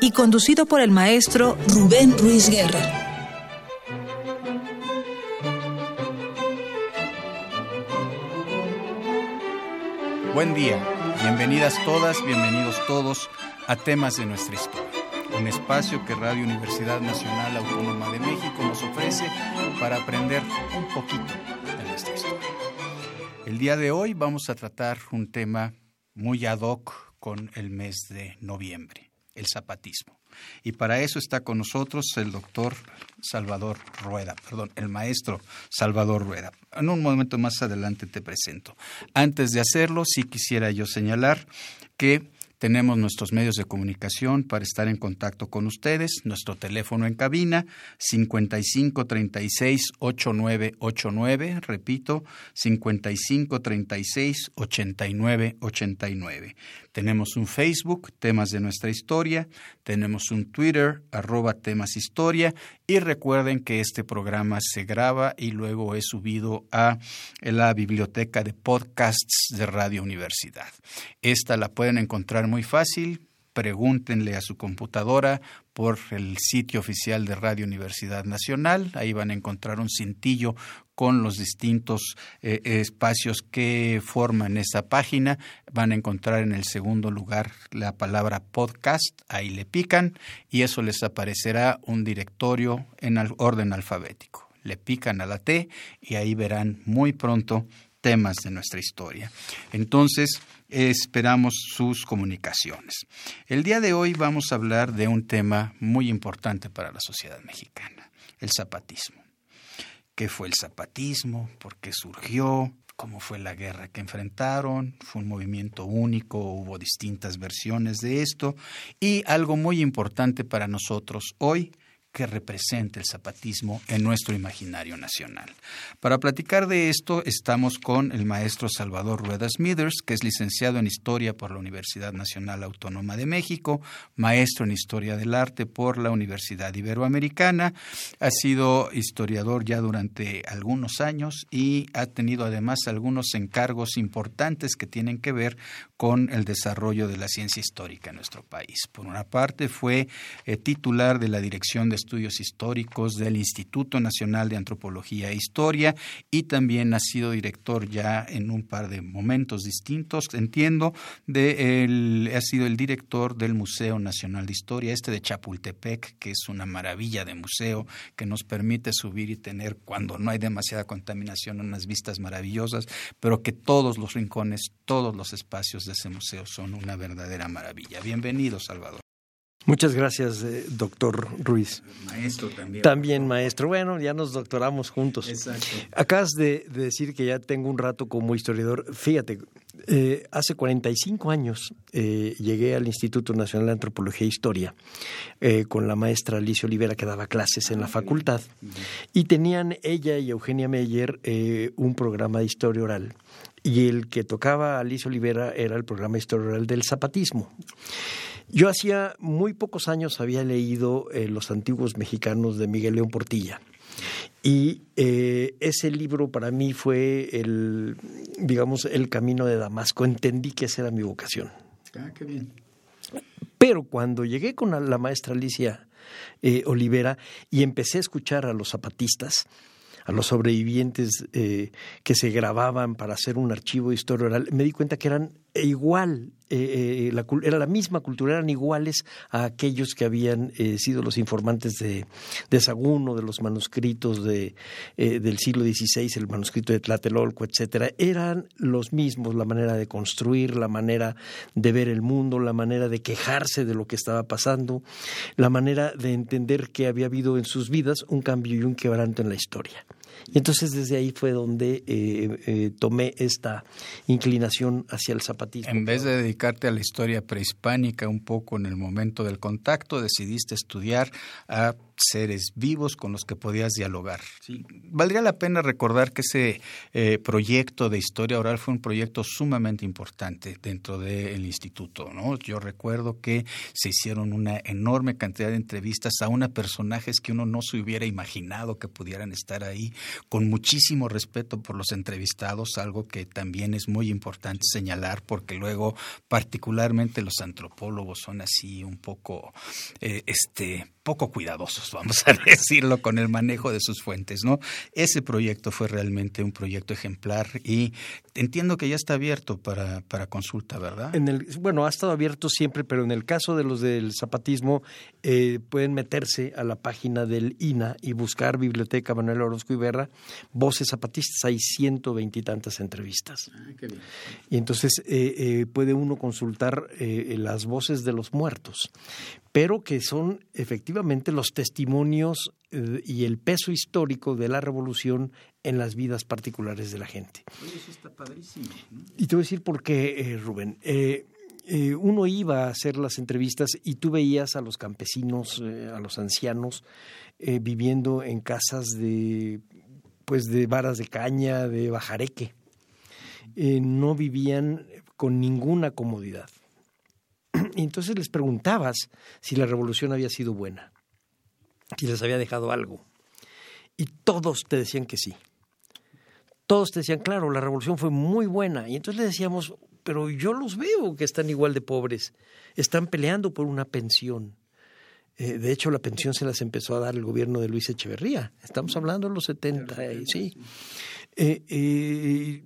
y conducido por el maestro Rubén Ruiz Guerra. Buen día, bienvenidas todas, bienvenidos todos a temas de nuestra historia, un espacio que Radio Universidad Nacional Autónoma de México nos ofrece para aprender un poquito de nuestra historia. El día de hoy vamos a tratar un tema muy ad hoc con el mes de noviembre el zapatismo. Y para eso está con nosotros el doctor Salvador Rueda, perdón, el maestro Salvador Rueda. En un momento más adelante te presento. Antes de hacerlo, sí quisiera yo señalar que tenemos nuestros medios de comunicación para estar en contacto con ustedes. Nuestro teléfono en cabina 55 36 8989. Repito, 55 36 89 89. Tenemos un Facebook, temas de nuestra historia. Tenemos un Twitter, arroba temas historia. Y recuerden que este programa se graba y luego es subido a la biblioteca de podcasts de Radio Universidad. Esta la pueden encontrar muy fácil pregúntenle a su computadora por el sitio oficial de Radio Universidad Nacional. Ahí van a encontrar un cintillo con los distintos eh, espacios que forman esa página. Van a encontrar en el segundo lugar la palabra podcast. Ahí le pican y eso les aparecerá un directorio en orden alfabético. Le pican a la T y ahí verán muy pronto temas de nuestra historia. Entonces, esperamos sus comunicaciones. El día de hoy vamos a hablar de un tema muy importante para la sociedad mexicana, el zapatismo. ¿Qué fue el zapatismo? ¿Por qué surgió? ¿Cómo fue la guerra que enfrentaron? ¿Fue un movimiento único? ¿Hubo distintas versiones de esto? Y algo muy importante para nosotros hoy, que representa el zapatismo en nuestro imaginario nacional. Para platicar de esto estamos con el maestro Salvador Rueda Smithers, que es licenciado en Historia por la Universidad Nacional Autónoma de México, maestro en Historia del Arte por la Universidad Iberoamericana, ha sido historiador ya durante algunos años y ha tenido además algunos encargos importantes que tienen que ver con el desarrollo de la ciencia histórica en nuestro país. Por una parte fue eh, titular de la Dirección de Estudios Históricos del Instituto Nacional de Antropología e Historia y también ha sido director ya en un par de momentos distintos, entiendo, de el, ha sido el director del Museo Nacional de Historia, este de Chapultepec, que es una maravilla de museo que nos permite subir y tener, cuando no hay demasiada contaminación, unas vistas maravillosas, pero que todos los rincones, todos los espacios de ese museo son una verdadera maravilla. Bienvenido, Salvador. Muchas gracias, eh, doctor Ruiz. Maestro también. También maestro. Bueno, ya nos doctoramos juntos. Exacto. Acabas de, decir que ya tengo un rato como historiador. Fíjate, eh, hace 45 años eh, llegué al Instituto Nacional de Antropología e Historia con la maestra Alicia Olivera que daba clases en la facultad y tenían ella y Eugenia Meyer un programa de historia oral y el que tocaba Alicia Olivera era el programa de historia oral del zapatismo. Yo hacía muy pocos años había leído eh, Los antiguos mexicanos de Miguel León Portilla. Y eh, ese libro para mí fue el, digamos, el camino de Damasco. Entendí que esa era mi vocación. Ah, qué bien. Pero cuando llegué con la, maestra Alicia eh, Olivera y empecé a escuchar a los zapatistas, a los sobrevivientes que se grababan para hacer un archivo de historia oral, me di cuenta que eran igual eh, eh, era la misma cultura, eran iguales a aquellos que habían eh, sido los informantes de, de Saguno, de los manuscritos de, del siglo XVI, el manuscrito de Tlatelolco, etcétera. Eran los mismos, la manera de construir, la manera de ver el mundo, la manera de quejarse de lo que estaba pasando, la manera de entender que había habido en sus vidas un cambio y un quebranto en la historia. Y entonces desde ahí fue donde eh, eh, tomé esta inclinación hacia el zapatismo. En vez de dedicarte a la historia prehispánica un poco en el momento del contacto, decidiste estudiar a seres vivos con los que podías dialogar. Valdría la pena recordar que ese eh, proyecto de historia oral fue un proyecto sumamente importante dentro del instituto. ¿no? Yo recuerdo que se hicieron una enorme cantidad de entrevistas a una personajes que uno no se hubiera imaginado que pudieran estar ahí, con muchísimo respeto por los entrevistados, algo que también es muy importante señalar porque luego particularmente los antropólogos son así un poco eh, este poco cuidadosos, vamos a decirlo, con el manejo de sus fuentes, ¿no? Ese proyecto fue realmente un proyecto ejemplar y entiendo que ya está abierto para, para consulta, ¿verdad? En el, bueno, ha estado abierto siempre, pero en el caso de los del zapatismo, eh, pueden meterse a la página del INA y buscar Biblioteca Manuel Orozco Iberra, Voces Zapatistas, hay ciento veintitantas entrevistas. Ah, qué bien. Y entonces eh, eh, puede uno consultar las voces de los muertos pero que son efectivamente los testimonios eh, y el peso histórico de la revolución en las vidas particulares de la gente. eso está padrísimo. Y te voy a decir por qué, eh, Rubén. Eh, uno iba a hacer las entrevistas y tú veías a los campesinos, a los ancianos, viviendo en casas de, pues, de varas de caña, de bajareque. no vivían con ninguna comodidad y entonces les preguntabas si la revolución había sido buena, si les había dejado algo. Y todos te decían que sí. Todos te decían, claro, la revolución fue muy buena. Y entonces le decíamos, pero yo los veo que están igual de pobres. Están peleando por una pensión. Eh, de hecho, la pensión se las empezó a dar el gobierno de Luis Echeverría. Estamos hablando de los 70, sí. Eh, eh,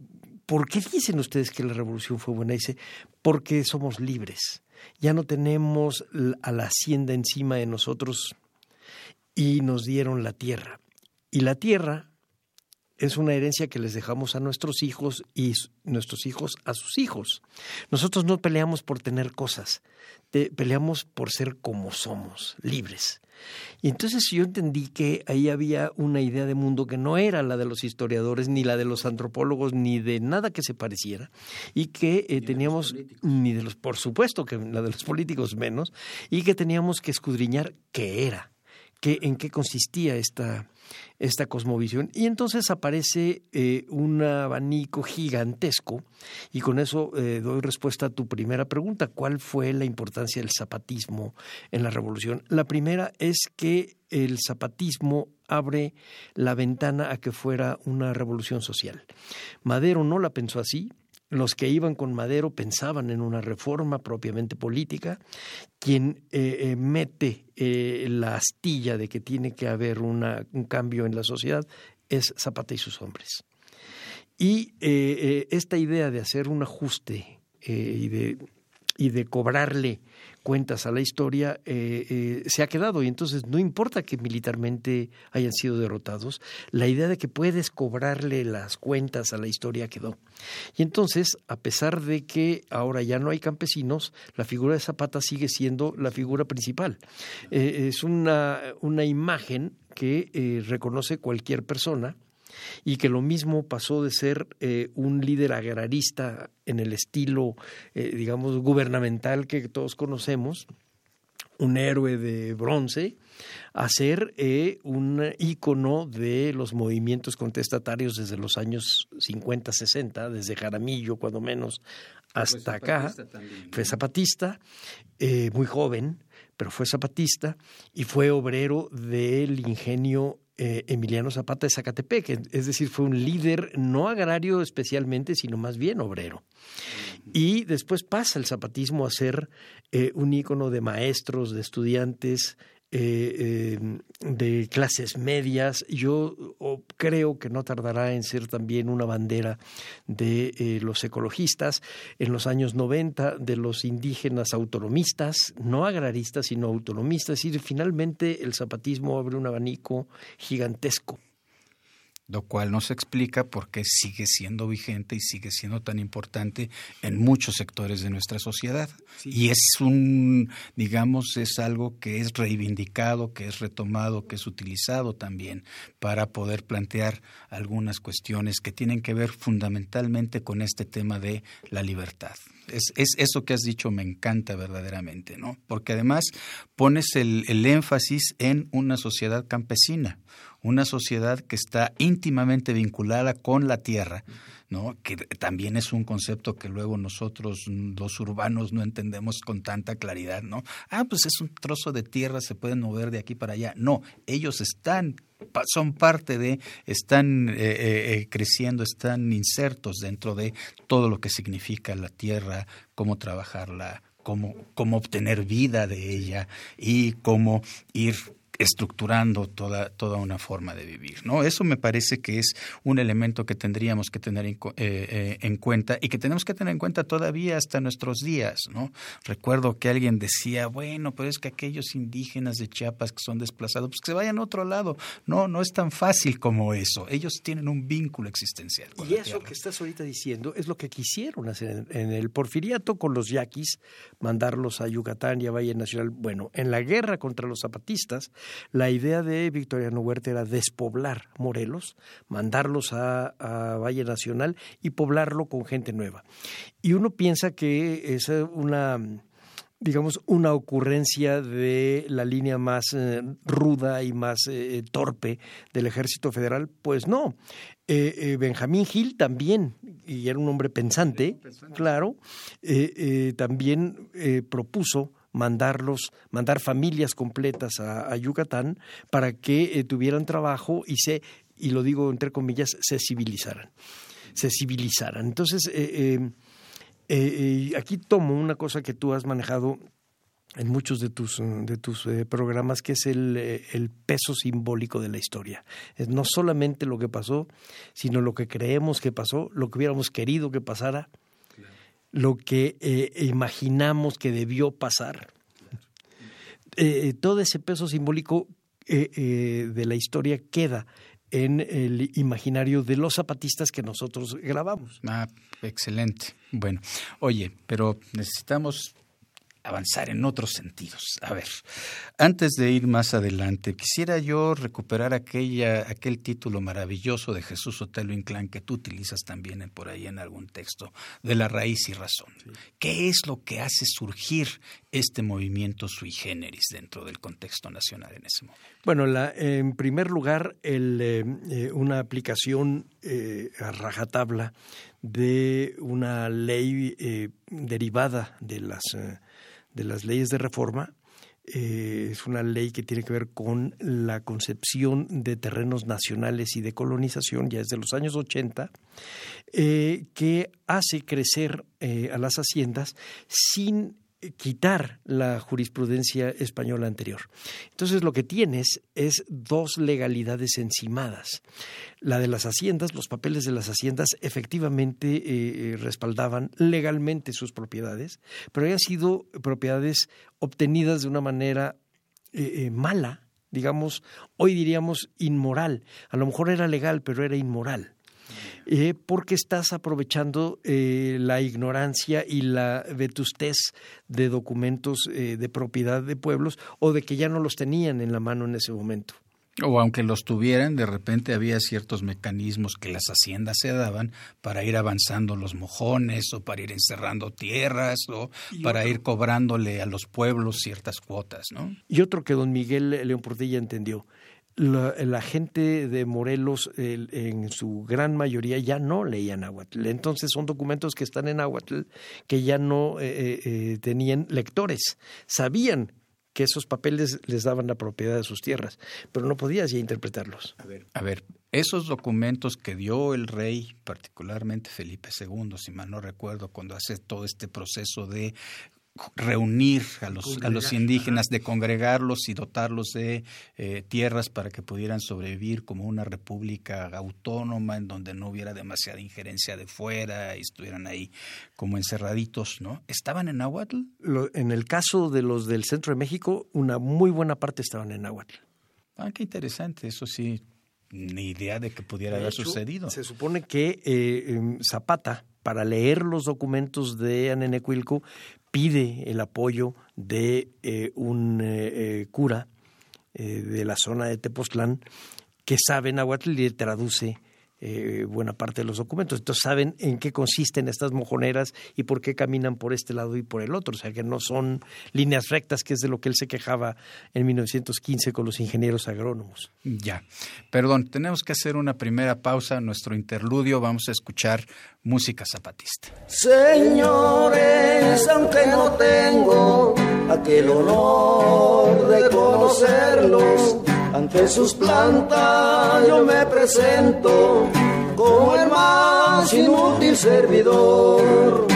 ¿Por qué dicen ustedes que la revolución fue buena? Dice, porque somos libres ya no tenemos a la hacienda encima de nosotros y nos dieron la tierra. Y la tierra es una herencia que les dejamos a nuestros hijos y nuestros hijos a sus hijos. Nosotros no peleamos por tener cosas, peleamos por ser como somos, libres. Y entonces yo entendí que ahí había una idea de mundo que no era la de los historiadores, ni la de los antropólogos, ni de nada que se pareciera, y que eh, teníamos, ni de los, por supuesto que la de los políticos menos, y que teníamos que escudriñar qué era en qué consistía esta, esta cosmovisión. Y entonces aparece eh, un abanico gigantesco, y con eso eh, doy respuesta a tu primera pregunta, ¿cuál fue la importancia del zapatismo en la revolución? La primera es que el zapatismo abre la ventana a que fuera una revolución social. Madero no la pensó así, los que iban con Madero pensaban en una reforma propiamente política. Quien eh, eh, mete eh, la astilla de que tiene que haber un cambio en la sociedad es Zapata y sus hombres. Y esta idea de hacer un ajuste y de, y de cobrarle cuentas a la historia eh, eh, se ha quedado y entonces no importa que militarmente hayan sido derrotados, la idea de que puedes cobrarle las cuentas a la historia quedó. Y entonces, a pesar de que ahora ya no hay campesinos, la figura de Zapata sigue siendo la figura principal. Eh, es una, una imagen que reconoce cualquier persona y que lo mismo pasó de ser eh, un líder agrarista en el estilo, eh, digamos, gubernamental que todos conocemos, un héroe de bronce, a ser eh, un ícono de los movimientos contestatarios desde los años 50, 60, desde Jaramillo, cuando menos, hasta acá. Fue zapatista, muy joven, pero fue zapatista y fue obrero del ingenio eh, Emiliano Zapata de Zacatepec, es decir, fue un líder no agrario especialmente, sino más bien obrero. Y después pasa el zapatismo a ser eh, un ícono de maestros, de estudiantes, eh, em, de clases medias. Yo creo que no tardará en ser también una bandera de eh, los ecologistas en los años 90, de los indígenas autonomistas, no agraristas, sino autonomistas. Y finalmente el zapatismo abre un abanico gigantesco. Lo cual no se explica por qué sigue siendo vigente y sigue siendo tan importante en muchos sectores de nuestra sociedad. Y es un, digamos, es algo que es reivindicado, que es retomado, que es utilizado también para poder plantear algunas cuestiones que tienen que ver fundamentalmente con este tema de la libertad. Es, es, eso que has dicho me encanta verdaderamente, ¿no? Porque además pones el, el énfasis en una sociedad campesina, una sociedad que está íntimamente vinculada con la tierra, ¿no? que también es un concepto que luego nosotros los urbanos no entendemos con tanta claridad, ¿no? Ah, pues es un trozo de tierra, se pueden mover de aquí para allá. No, ellos están son parte de, están eh, eh, eh, creciendo, están insertos dentro de todo lo que significa la tierra, cómo trabajarla, cómo, cómo obtener vida de ella y cómo ir estructurando toda, toda una forma de vivir. ¿no? Eso me parece que es un elemento que tendríamos que tener en, eh, eh, en, cuenta y que tenemos que tener en cuenta todavía hasta nuestros días. ¿no? Recuerdo que alguien decía, bueno, pero es que aquellos indígenas de Chiapas que son desplazados, pues que se vayan a otro lado. No, no es tan fácil como eso. Ellos tienen un vínculo existencial. y eso que estás ahorita diciendo es lo que quisieron hacer en, el porfiriato con los yaquis, mandarlos a Yucatán y a Valle Nacional. Bueno, en la guerra contra los zapatistas, la idea de Victoriano Huerta era despoblar Morelos, mandarlos a, Valle Nacional y poblarlo con gente nueva. Y uno piensa que es una digamos, una ocurrencia de la línea más eh, ruda y más eh, torpe del ejército federal, pues no. Eh, Benjamín Gil también, y era un hombre pensante, claro, también propuso mandarlos, mandar familias completas a, Yucatán para que eh, tuvieran trabajo y se, y lo digo entre comillas, se civilizaran. Se civilizaran. Entonces, eh, eh, aquí tomo una cosa que tú has manejado en muchos de tus, de tus programas, que es el, el, peso simbólico de la historia. Es no solamente lo que pasó, sino lo que creemos que pasó, lo que hubiéramos querido que pasara, lo que eh, imaginamos que debió pasar. Eh, eh, todo ese peso simbólico de la historia queda en el imaginario de los zapatistas que nosotros grabamos. Ah, excelente. Bueno, oye, pero necesitamos avanzar en otros sentidos. A ver, antes de ir más adelante, quisiera yo recuperar aquella, aquel título maravilloso de Jesús Otelo Inclán que tú utilizas también por ahí en algún texto, de la raíz y razón. ¿Qué es lo que hace surgir este movimiento sui generis dentro del contexto nacional en ese momento? Bueno, la, en primer lugar, el, eh, eh, una aplicación eh, a rajatabla de una ley derivada de las de las leyes de reforma. Eh, es una ley que tiene que ver con la concepción de terrenos nacionales y de colonización, ya desde los años 80, eh, que hace crecer eh, a las haciendas sin quitar la jurisprudencia española anterior. Entonces lo que tienes es dos legalidades encimadas. La de las haciendas, los papeles de las haciendas efectivamente eh, eh, respaldaban legalmente sus propiedades, pero habían sido propiedades obtenidas de una manera eh, mala, digamos, hoy diríamos inmoral. A lo mejor era legal, pero era inmoral. Eh, porque estás aprovechando eh, la ignorancia y la vetustez de documentos eh, de propiedad de pueblos o de que ya no los tenían en la mano en ese momento. O aunque los tuvieran, de repente había ciertos mecanismos que las haciendas se daban para ir avanzando los mojones o para ir encerrando tierras o para ir cobrándole a los pueblos ciertas cuotas, ¿no? Y otro que don Miguel León Portilla entendió, la, gente de Morelos en su gran mayoría ya no leía náhuatl. Entonces son documentos que están en náhuatl que ya no eh, eh, eh, tenían lectores. Sabían que esos papeles les daban la propiedad de sus tierras, pero no podías ya interpretarlos. A ver, a ver, esos documentos que dio el rey, particularmente Felipe II, si mal no recuerdo, cuando hace todo este proceso de reunir a los, a los indígenas, de congregarlos y dotarlos de eh, tierras para que pudieran sobrevivir como una república autónoma en donde no hubiera demasiada injerencia de fuera y estuvieran ahí como encerraditos, ¿no? ¿Estaban en náhuatl? en el caso de los del centro de México, una muy buena parte estaban en náhuatl. Ah, qué interesante, eso sí, ni idea de que pudiera haber sucedido. Se supone que eh, em, Zapata, para leer los documentos de Anenecuilco, pide el apoyo de eh, un eh, cura de la zona de Tepoztlán que sabe náhuatl y le traduce eh, buena parte de los documentos. Entonces saben en qué consisten estas mojoneras y por qué caminan por este lado y por el otro. O sea, que no son líneas rectas, que es de lo que él se quejaba en 1915 con los ingenieros agrónomos. Ya. Perdón, tenemos que hacer una primera pausa en nuestro interludio. Vamos a escuchar música zapatista. Señores, aunque no tengo aquel honor de conocerlos, ante sus plantas yo me presento como el más inútil servidor.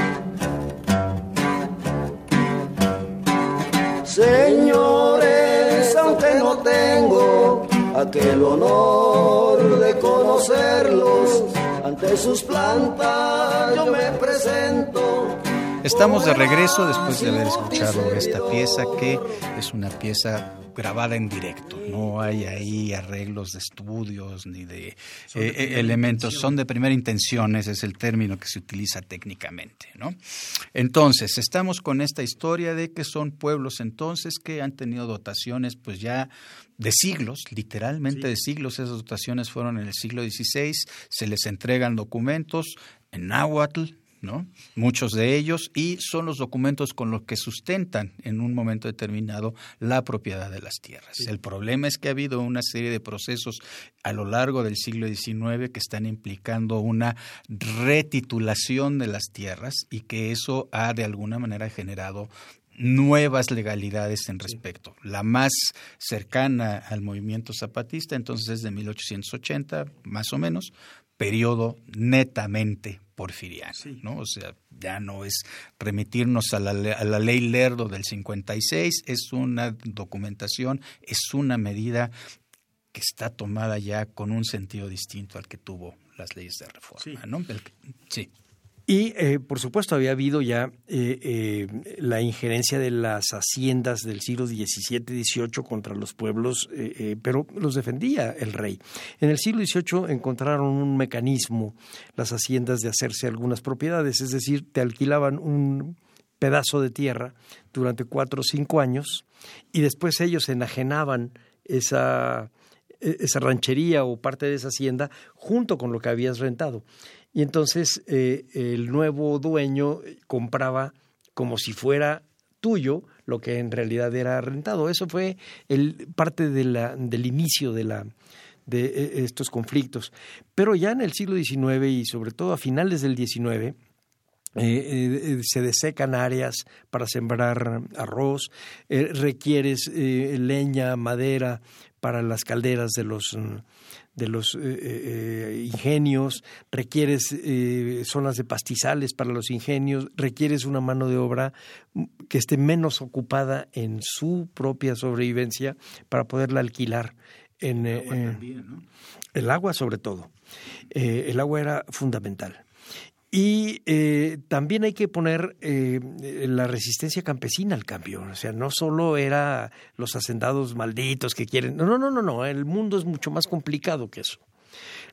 Señores, aunque no tengo aquel honor de conocerlos, ante sus plantas yo me presento Estamos de regreso después de haber escuchado esta pieza que es una pieza grabada en directo. No hay ahí arreglos de estudios ni de, eh, eh, elementos. Son de primera intención, ese es el término que se utiliza técnicamente. ¿no? Entonces, estamos con esta historia de que son pueblos entonces que han tenido dotaciones pues ya de siglos, literalmente de siglos. Esas dotaciones fueron en el siglo XVI. Se les entregan documentos en náhuatl, ¿no? Muchos de ellos, y son los documentos con los que sustentan en un momento determinado la propiedad de las tierras. El problema es que ha habido una serie de procesos a lo largo del siglo XIX que están implicando una retitulación de las tierras y que eso ha de alguna manera generado nuevas legalidades en respecto. La más cercana al movimiento zapatista entonces es de 1880, más o menos, periodo netamente porfiriano, ¿no? O sea, ya no es remitirnos a la, a la, ley Lerdo del 56, es una documentación, es una medida que está tomada ya con un sentido distinto al que tuvo las leyes de reforma, ¿no? sí. Y, eh, por supuesto, había habido ya eh, eh, la injerencia de las haciendas del siglo XVII, XVIII contra los pueblos, pero los defendía el rey. En el siglo XVIII encontraron un mecanismo, las haciendas, de hacerse algunas propiedades, es decir, te alquilaban un pedazo de tierra durante cuatro o cinco años y después ellos enajenaban esa, e, esa ranchería o parte de esa hacienda junto con lo que habías rentado. Y entonces eh, el nuevo dueño compraba como si fuera tuyo lo que en realidad era rentado. Eso fue el, parte del inicio de, la, de e, estos conflictos. Pero ya en el siglo XIX y sobre todo a finales del XIX, eh, eh, se desecan áreas para sembrar arroz, requieres leña, madera para las calderas de los de los eh, eh, eh, ingenios, requieres zonas de pastizales para los ingenios, requieres una mano de obra que esté menos ocupada en su propia sobrevivencia para poderla alquilar. En, el agua, el agua sobre todo. el agua era fundamental. Y eh, también hay que poner eh, la resistencia campesina al cambio. O sea, no solo era los hacendados malditos que quieren. No, no, no, no. El mundo es mucho más complicado que eso.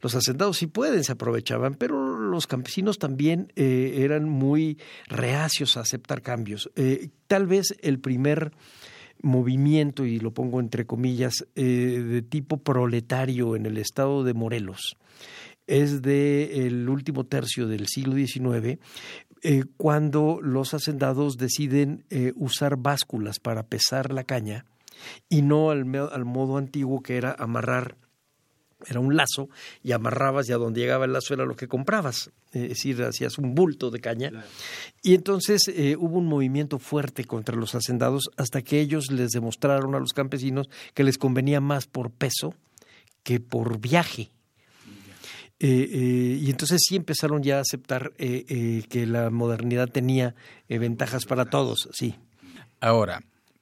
Los hacendados sí pueden, se aprovechaban, pero los campesinos también eh, eran muy reacios a aceptar cambios. tal vez el primer movimiento, y lo pongo entre comillas, de tipo proletario en el estado de Morelos, es del último tercio del siglo XIX, eh, cuando los hacendados deciden eh, usar básculas para pesar la caña y no al, al, modo antiguo que era amarrar, era un lazo y amarrabas y a donde llegaba el lazo era lo que comprabas, es decir, hacías un bulto de caña. Y entonces eh, hubo un movimiento fuerte contra los hacendados hasta que ellos les demostraron a los campesinos que les convenía más por peso que por viaje. Eh, eh, y entonces sí empezaron ya a aceptar eh, que la modernidad tenía ventajas para todos, sí. Ahora,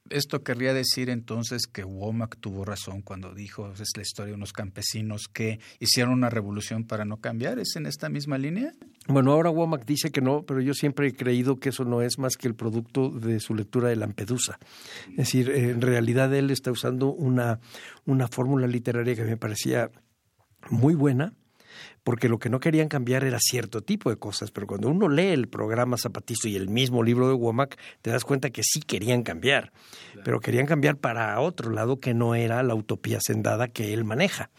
esto querría decir entonces que Womack tuvo razón cuando dijo, es la historia de unos campesinos que hicieron una revolución para no cambiar, ¿es en esta misma línea? Bueno, ahora Womack dice que no, pero yo siempre he creído que eso no es más que el producto de su lectura de Lampedusa. Es decir, en realidad él está usando una, una fórmula literaria que me parecía muy buena, porque lo que no querían cambiar era cierto tipo de cosas, pero cuando uno lee el programa Zapatista y el mismo libro de Womack, te das cuenta que sí querían cambiar, pero querían cambiar para otro lado que no era la utopía sendada que él maneja.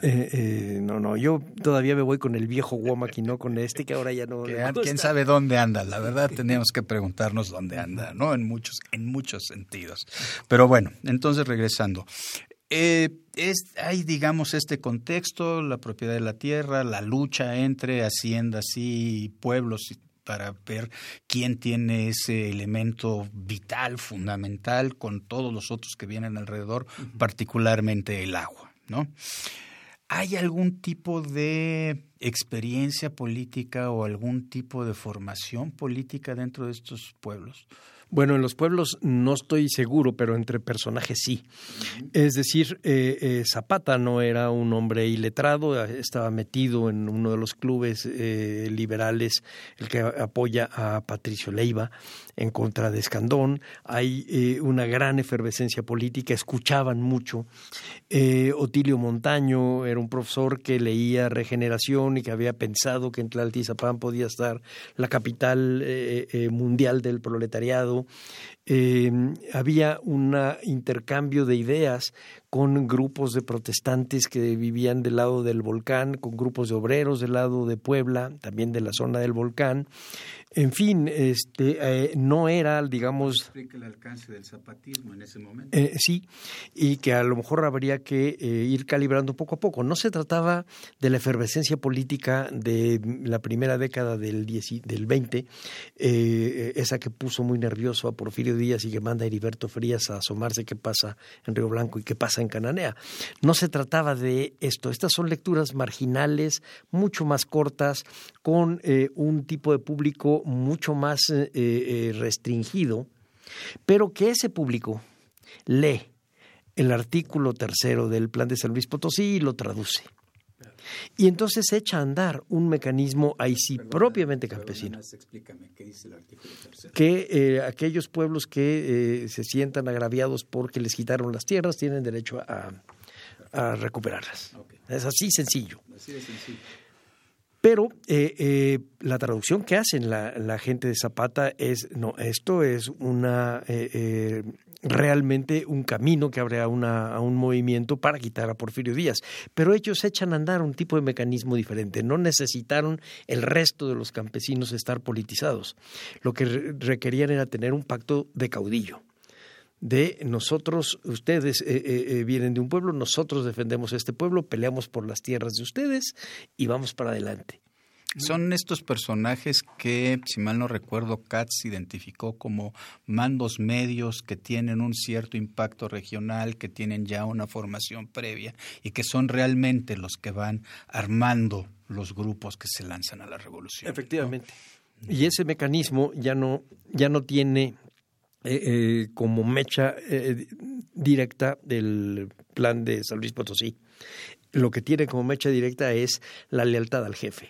Eh, eh, no, no, yo todavía me voy con el viejo Womack y no con este que ahora ya no. ¿Quién sabe dónde anda? La verdad tenemos que preguntarnos dónde anda, ¿no? En muchos, en muchos sentidos. Pero bueno, entonces regresando. Eh, es, hay, digamos, este contexto, la propiedad de la tierra, la lucha entre haciendas y pueblos para ver quién tiene ese elemento vital, fundamental, con todos los otros que vienen alrededor, particularmente el agua, ¿no? ¿Hay algún tipo de experiencia política o algún tipo de formación política dentro de estos pueblos? Bueno, en los pueblos no estoy seguro, pero entre personajes sí. Es decir, eh, eh, Zapata no era un hombre iletrado, estaba metido en uno de los clubes eh, liberales, el que apoya a Patricio Leiva en contra de Escandón. Hay una gran efervescencia política, escuchaban mucho. Otilio Montaño era un profesor que leía Regeneración y que había pensado que en Tlaltizapán podía estar la capital mundial del proletariado eh, había un intercambio de ideas con grupos de protestantes que vivían del lado del volcán, con grupos de obreros del lado de Puebla, también de la zona del volcán. En fin, este, eh, no era, digamos... Explica el alcance del zapatismo en ese momento. Eh, sí, y que a lo mejor habría que eh, ir calibrando poco a poco. No se trataba de la efervescencia política de la primera década del, del 20, esa que puso muy nervioso a Porfirio Díaz y que manda Heriberto Frías a asomarse qué pasa en Río Blanco y qué pasa en Cananea. No se trataba de esto. Estas son lecturas marginales, mucho más cortas, con un tipo de público mucho más eh, eh, restringido, pero que ese público lee el artículo tercero del Plan de San Luis Potosí y lo traduce. Y entonces echa a andar un mecanismo ahí sí propiamente campesino. Que eh, aquellos pueblos que se sientan agraviados porque les quitaron las tierras tienen derecho a, recuperarlas. Es así sencillo. Así sencillo. Pero eh, eh, la traducción que hacen la, gente de Zapata es, no, esto es una eh, realmente un camino que abre a, una, a, un movimiento para quitar a Porfirio Díaz. Pero ellos echan a andar un tipo de mecanismo diferente. No necesitaron el resto de los campesinos estar politizados. Lo que requerían era tener un pacto de caudillo de nosotros, ustedes eh, eh, eh, vienen de un pueblo, nosotros defendemos este pueblo, peleamos por las tierras de ustedes y vamos para adelante. Son estos personajes que, si mal no recuerdo, Katz identificó como mandos medios que tienen un cierto impacto regional, que tienen ya una formación previa y que son realmente los que van armando los grupos que se lanzan a la revolución. Efectivamente. Y ese mecanismo ya no, ya no tiene eh, eh, como mecha eh, directa del plan de San Luis Potosí. Lo que tiene como mecha directa es la lealtad al jefe.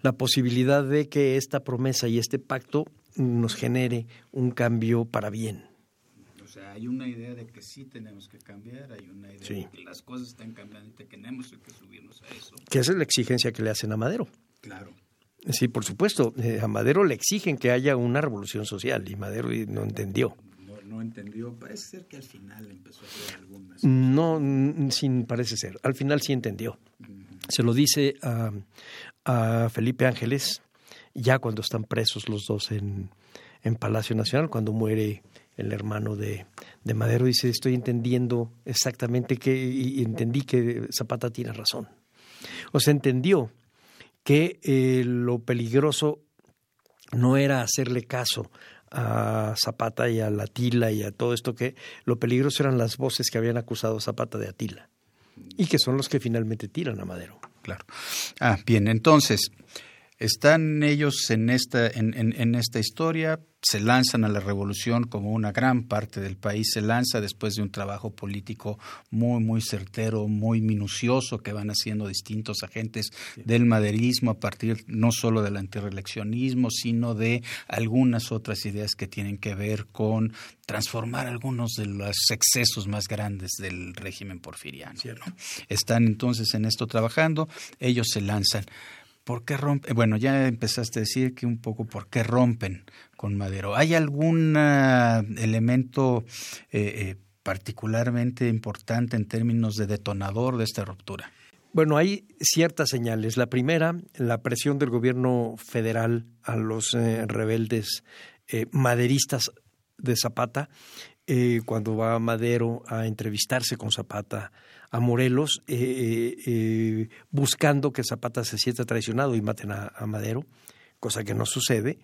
La posibilidad de que esta promesa y este pacto nos genere un cambio para bien. O sea, hay una idea de que sí tenemos que cambiar, hay una idea de que las cosas están cambiando y que tenemos que subirnos a eso. Que esa es la exigencia que le hacen a Madero. Claro. Sí, por supuesto. Eh, a Madero le exigen que haya una revolución social y Madero no entendió. No, entendió. Parece ser que al final empezó a hacer algunas. No, sin parece ser. Al final sí entendió. Se lo dice a, a, Felipe Ángeles ya cuando están presos los dos en, en Palacio Nacional, cuando muere el hermano de, de Madero, dice, estoy entendiendo exactamente que, y entendí que Zapata tiene razón. O sea, entendió que eh, lo peligroso no era hacerle caso a Zapata y a la Atila y a todo esto que lo peligroso eran las voces que habían acusado a Zapata de Atila y que son los que finalmente tiran a Madero. Claro. Ah, bien, entonces, Están ellos en esta, en, en, esta historia, se lanzan a la revolución como una gran parte del país se lanza después de un trabajo político muy, muy certero, muy minucioso que van haciendo distintos agentes del maderismo a partir no solo del antireeleccionismo, sino de algunas otras ideas que tienen que ver con transformar algunos de los excesos más grandes del régimen porfiriano. Están entonces en esto trabajando, ellos se lanzan. ¿Por qué rompen? Bueno, ya empezaste a decir que un poco por qué rompen con Madero. ¿Hay algún ah, elemento eh, eh, particularmente importante en términos de detonador de esta ruptura? Bueno, hay ciertas señales. La primera, la presión del gobierno federal a los eh, rebeldes maderistas de Zapata, cuando va Madero a entrevistarse con Zapata a Morelos eh, eh, eh, buscando que Zapata se sienta traicionado y maten a, Madero, cosa que no sucede.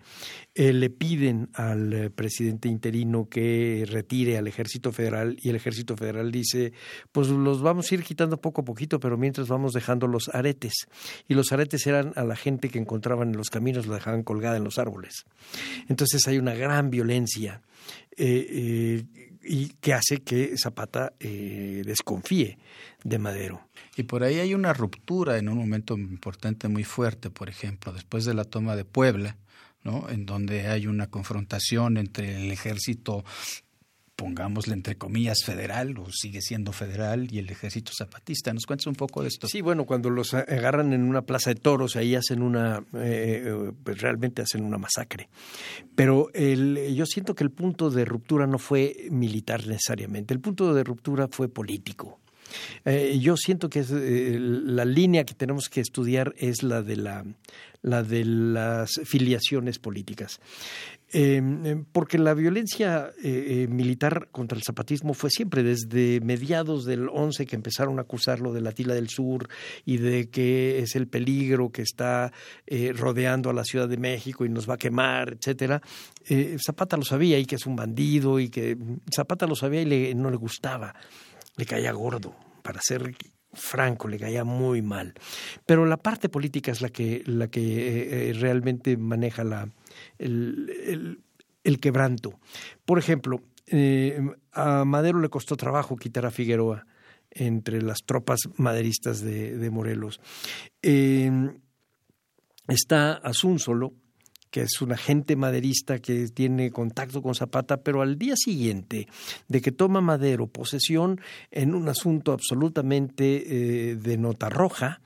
le piden al presidente interino que retire al ejército federal y el ejército federal dice, pues los vamos a ir quitando poco a poquito, pero mientras vamos dejando los aretes. Y los aretes eran a la gente que encontraban en los caminos, la dejaban colgada en los árboles. Entonces hay una gran violencia y que hace que Zapata eh, desconfíe de Madero. Y por ahí hay una ruptura en un momento importante, muy fuerte, por ejemplo, después de la toma de Puebla, ¿no? en donde hay una confrontación entre el ejército pongámosle entre comillas, federal, o sigue siendo federal, y el ejército zapatista. ¿Nos cuentas un poco de esto? Sí, bueno, cuando los agarran en una plaza de toros, ahí hacen una, eh, eh, pues realmente hacen una masacre. Pero yo siento que el punto de ruptura no fue militar necesariamente, el punto de ruptura fue político. Eh, yo siento que la línea que tenemos que estudiar es la de la, la de las filiaciones políticas. Em, em, porque la violencia eh, eh, militar contra el zapatismo fue siempre desde mediados del 11 que empezaron a acusarlo de la tila del sur y de que es el peligro que está eh, rodeando a la Ciudad de México y nos va a quemar, etcétera. Zapata lo sabía y que es un bandido y que Zapata lo sabía y le, no le gustaba, le caía gordo para ser Franco le caía muy mal. Pero la parte política es la que, la que realmente maneja la, el, quebranto. Por ejemplo, eh, a Madero le costó trabajo quitar a Figueroa entre las tropas maderistas de, Morelos. Eh, está Asúnzolo, que es un agente maderista que tiene contacto con Zapata, pero al día siguiente de que toma Madero posesión en un asunto absolutamente eh, de nota roja,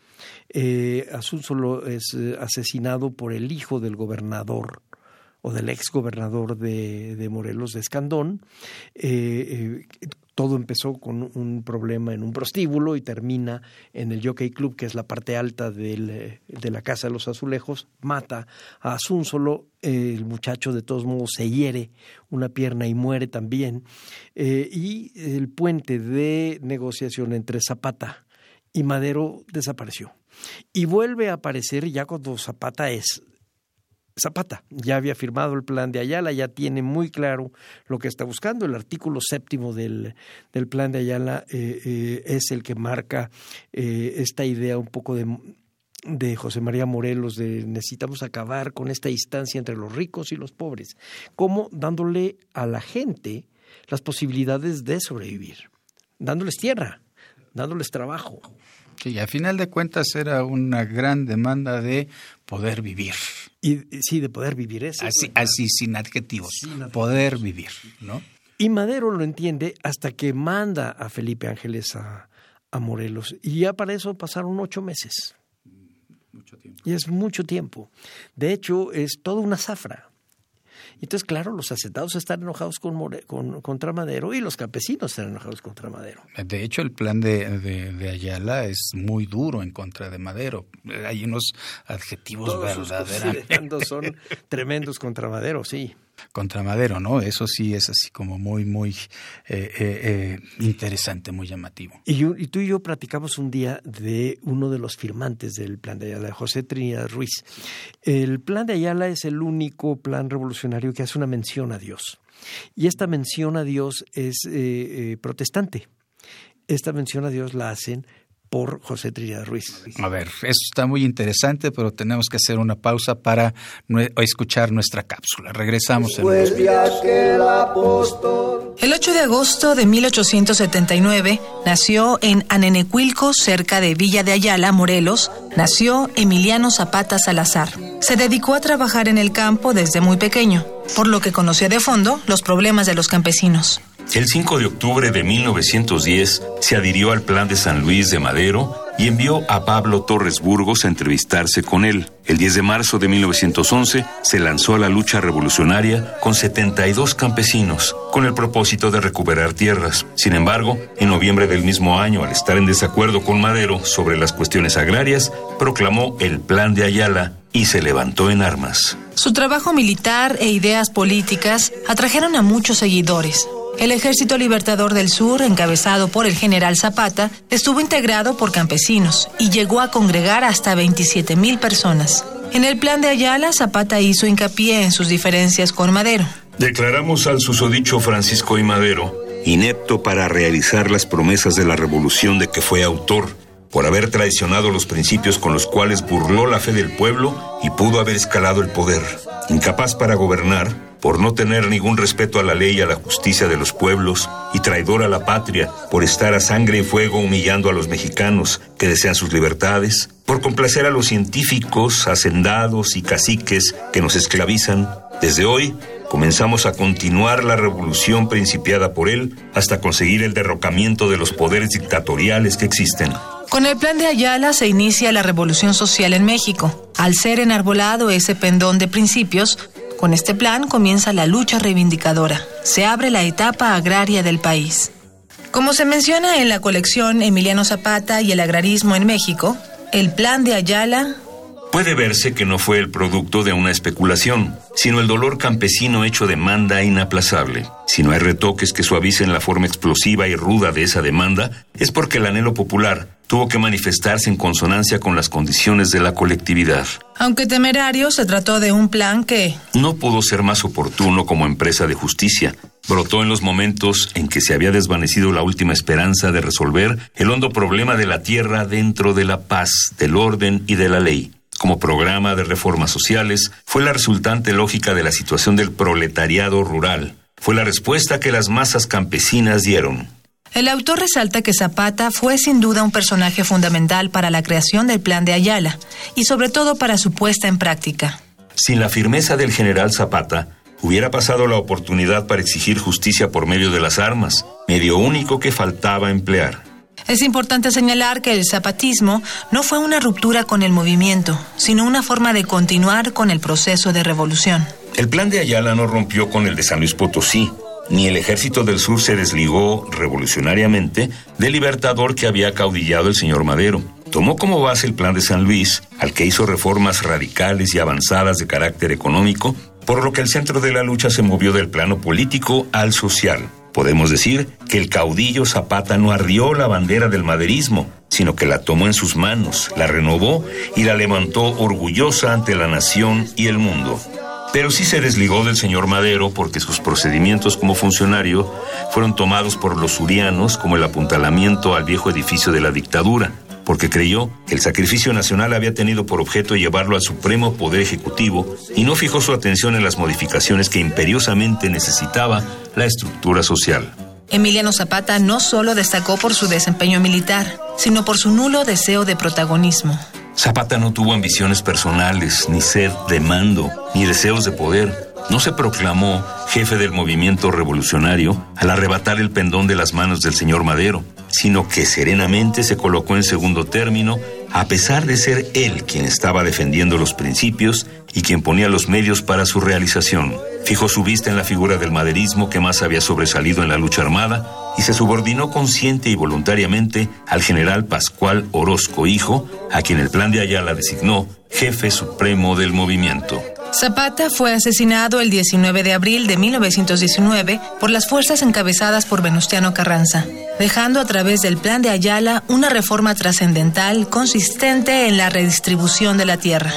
eh, Asúnzolo es asesinado por el hijo del gobernador o del ex gobernador de, Morelos, de Escandón. Eh, eh, todo empezó con un problema en un prostíbulo y termina en el Jockey Club, que es la parte alta de la Casa de los Azulejos. Mata a Asúnzolo, el muchacho de todos modos se hiere una pierna y muere también. Eh, y el puente de negociación entre Zapata y Madero desapareció. Y vuelve a aparecer ya cuando Zapata es Zapata ya había firmado el plan de Ayala, ya tiene muy claro lo que está buscando. El artículo séptimo del, del plan de Ayala eh, eh, es el que marca eh, esta idea un poco de, de José María Morelos de necesitamos acabar con esta distancia entre los ricos y los pobres, como dándole a la gente las posibilidades de sobrevivir, dándoles tierra, dándoles trabajo. Sí, a final de cuentas era una gran demanda de poder vivir. Y sí, de poder vivir eso. Así, así sin adjetivos. Poder vivir, ¿no? Y Madero lo entiende hasta que manda a Felipe Ángeles a, a Morelos. Y ya para eso pasaron ocho meses. Mucho tiempo. Y es mucho tiempo. De hecho, es toda una zafra. Entonces, claro, los asentados están enojados con, contra Madero y los campesinos están enojados contra Madero. De hecho, el plan de, de, Ayala es muy duro en contra de Madero. Hay unos adjetivos verdaderamente. son tremendos contra Madero, sí contra Madero, ¿no? Eso sí es así como muy, muy eh, eh, eh, interesante, muy llamativo. Y, y, tú y yo platicamos un día de uno de los firmantes del Plan de Ayala, José Trinidad Ruiz. El Plan de Ayala es el único plan revolucionario que hace una mención a Dios. Y esta mención a Dios es protestante. Esta mención a Dios la hacen por José Trilla Ruiz. A ver, eso está muy interesante, pero tenemos que hacer una pausa para escuchar nuestra cápsula. Regresamos en El 8 de agosto de 1879 nació en Anenecuilco, cerca de Villa de Ayala, Morelos, nació Emiliano Zapata Salazar. Se dedicó a trabajar en el campo desde muy pequeño, por lo que conocía de fondo los problemas de los campesinos. El 5 de octubre de 1910 se adhirió al Plan de San Luis de Madero y envió a Pablo Torres Burgos a entrevistarse con él. El 10 de marzo de 1911 se lanzó a la lucha revolucionaria con 72 campesinos, con el propósito de recuperar tierras. Sin embargo, en noviembre del mismo año, al estar en desacuerdo con Madero sobre las cuestiones agrarias, proclamó el Plan de Ayala y se levantó en armas. Su trabajo militar e ideas políticas atrajeron a muchos seguidores. El Ejército Libertador del Sur, encabezado por el general Zapata, estuvo integrado por campesinos y llegó a congregar hasta 27 mil personas. En el plan de Ayala, Zapata hizo hincapié en sus diferencias con Madero. Declaramos al susodicho Francisco y Madero inepto para realizar las promesas de la revolución de que fue autor, por haber traicionado los principios con los cuales burló la fe del pueblo y pudo haber escalado el poder, incapaz para gobernar, por no tener ningún respeto a la ley y a la justicia de los pueblos, y traidor a la patria, por estar a sangre y fuego humillando a los mexicanos que desean sus libertades, por complacer a los científicos, hacendados y caciques que nos esclavizan. Desde hoy, comenzamos a continuar la revolución principiada por él hasta conseguir el derrocamiento de los poderes dictatoriales que existen. Con el plan de Ayala se inicia la revolución social en México. Al ser enarbolado ese pendón de principios, con este plan comienza la lucha reivindicadora. Se abre la etapa agraria del país. Como se menciona en la colección Emiliano Zapata y el agrarismo en México, el plan de Ayala Puede verse que no fue el producto de una especulación, sino el dolor campesino hecho demanda inaplazable. Si no hay retoques que suavicen la forma explosiva y ruda de esa demanda, es porque el anhelo popular tuvo que manifestarse en consonancia con las condiciones de la colectividad. Aunque temerario, se trató de un plan que... No pudo ser más oportuno como empresa de justicia. Brotó en los momentos en que se había desvanecido la última esperanza de resolver el hondo problema de la tierra dentro de la paz, del orden y de la ley como programa de reformas sociales fue la resultante lógica de la situación del proletariado rural. Fue la respuesta que las masas campesinas dieron. El autor resalta que Zapata fue sin duda un personaje fundamental para la creación del plan de Ayala y sobre todo para su puesta en práctica. Sin la firmeza del general Zapata, hubiera pasado la oportunidad para exigir justicia por medio de las armas, medio único que faltaba emplear. Es importante señalar que el zapatismo no fue una ruptura con el movimiento, sino una forma de continuar con el proceso de revolución. El plan de Ayala no rompió con el de San Luis Potosí, ni el ejército del sur se desligó revolucionariamente del libertador que había caudillado el señor Madero. Tomó como base el plan de San Luis, al que hizo reformas radicales y avanzadas de carácter económico, por lo que el centro de la lucha se movió del plano político al social. Podemos decir que el caudillo Zapata no arrió la bandera del maderismo, sino que la tomó en sus manos, la renovó y la levantó orgullosa ante la nación y el mundo. Pero sí se desligó del señor Madero porque sus procedimientos como funcionario fueron tomados por los surianos como el apuntalamiento al viejo edificio de la dictadura, porque creyó que el sacrificio nacional había tenido por objeto llevarlo al supremo poder ejecutivo y no fijó su atención en las modificaciones que imperiosamente necesitaba la estructura social. Emiliano Zapata no solo destacó por su desempeño militar, sino por su nulo deseo de protagonismo. Zapata no tuvo ambiciones personales, ni sed de mando, ni deseos de poder. No se proclamó jefe del movimiento revolucionario al arrebatar el pendón de las manos del señor Madero sino que serenamente se colocó en segundo término, a pesar de ser él quien estaba defendiendo los principios y quien ponía los medios para su realización. Fijó su vista en la figura del maderismo que más había sobresalido en la lucha armada y se subordinó consciente y voluntariamente al general Pascual Orozco Hijo, a quien el plan de Ayala designó jefe supremo del movimiento. Zapata fue asesinado el 19 de abril de 1919 por las fuerzas encabezadas por Venustiano Carranza, dejando a través del plan de Ayala una reforma trascendental consistente en la redistribución de la tierra.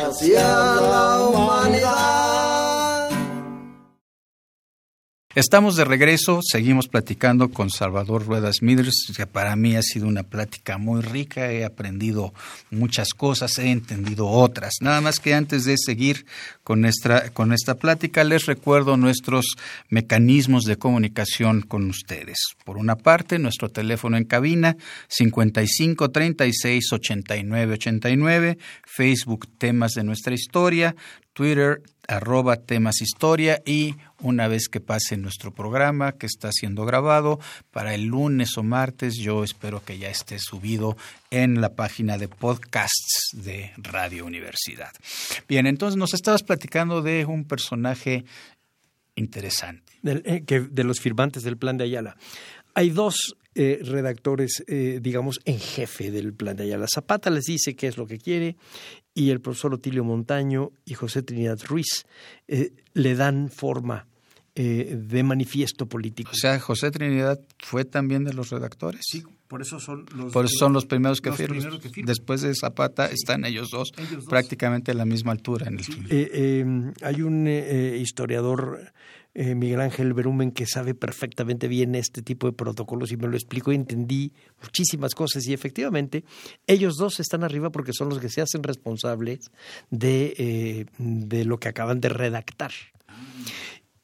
Estamos de regreso, seguimos platicando con Salvador Rueda Smithers, que para mí ha sido una plática muy rica, he aprendido muchas cosas, he entendido otras. Nada más que antes de seguir con, nuestra, con esta plática, les recuerdo nuestros mecanismos de comunicación con ustedes. Por una parte, nuestro teléfono en cabina 55 36 89 89, Facebook Temas de nuestra historia, Twitter arroba temas historia y una vez que pase nuestro programa que está siendo grabado para el lunes o martes yo espero que ya esté subido en la página de podcasts de Radio Universidad. Bien, entonces nos estabas platicando de un personaje interesante. Eh, de los firmantes del plan de Ayala. Hay dos eh, redactores, eh, digamos, en jefe del plan de Ayala. Zapata les dice qué es lo que quiere y el profesor Otilio Montaño y José Trinidad Ruiz eh, le dan forma de manifiesto político. O sea, José Trinidad fue también de los redactores. Sí, por eso son los, por eso son los primeros que, firman. Después de Zapata están ellos dos, prácticamente a la misma altura. En el... hay un historiador eh, Miguel Ángel Berumen, que sabe perfectamente bien este tipo de protocolos y me lo explicó y entendí muchísimas cosas. Y efectivamente, ellos dos están arriba porque son los que se hacen responsables de, eh, de lo que acaban de redactar.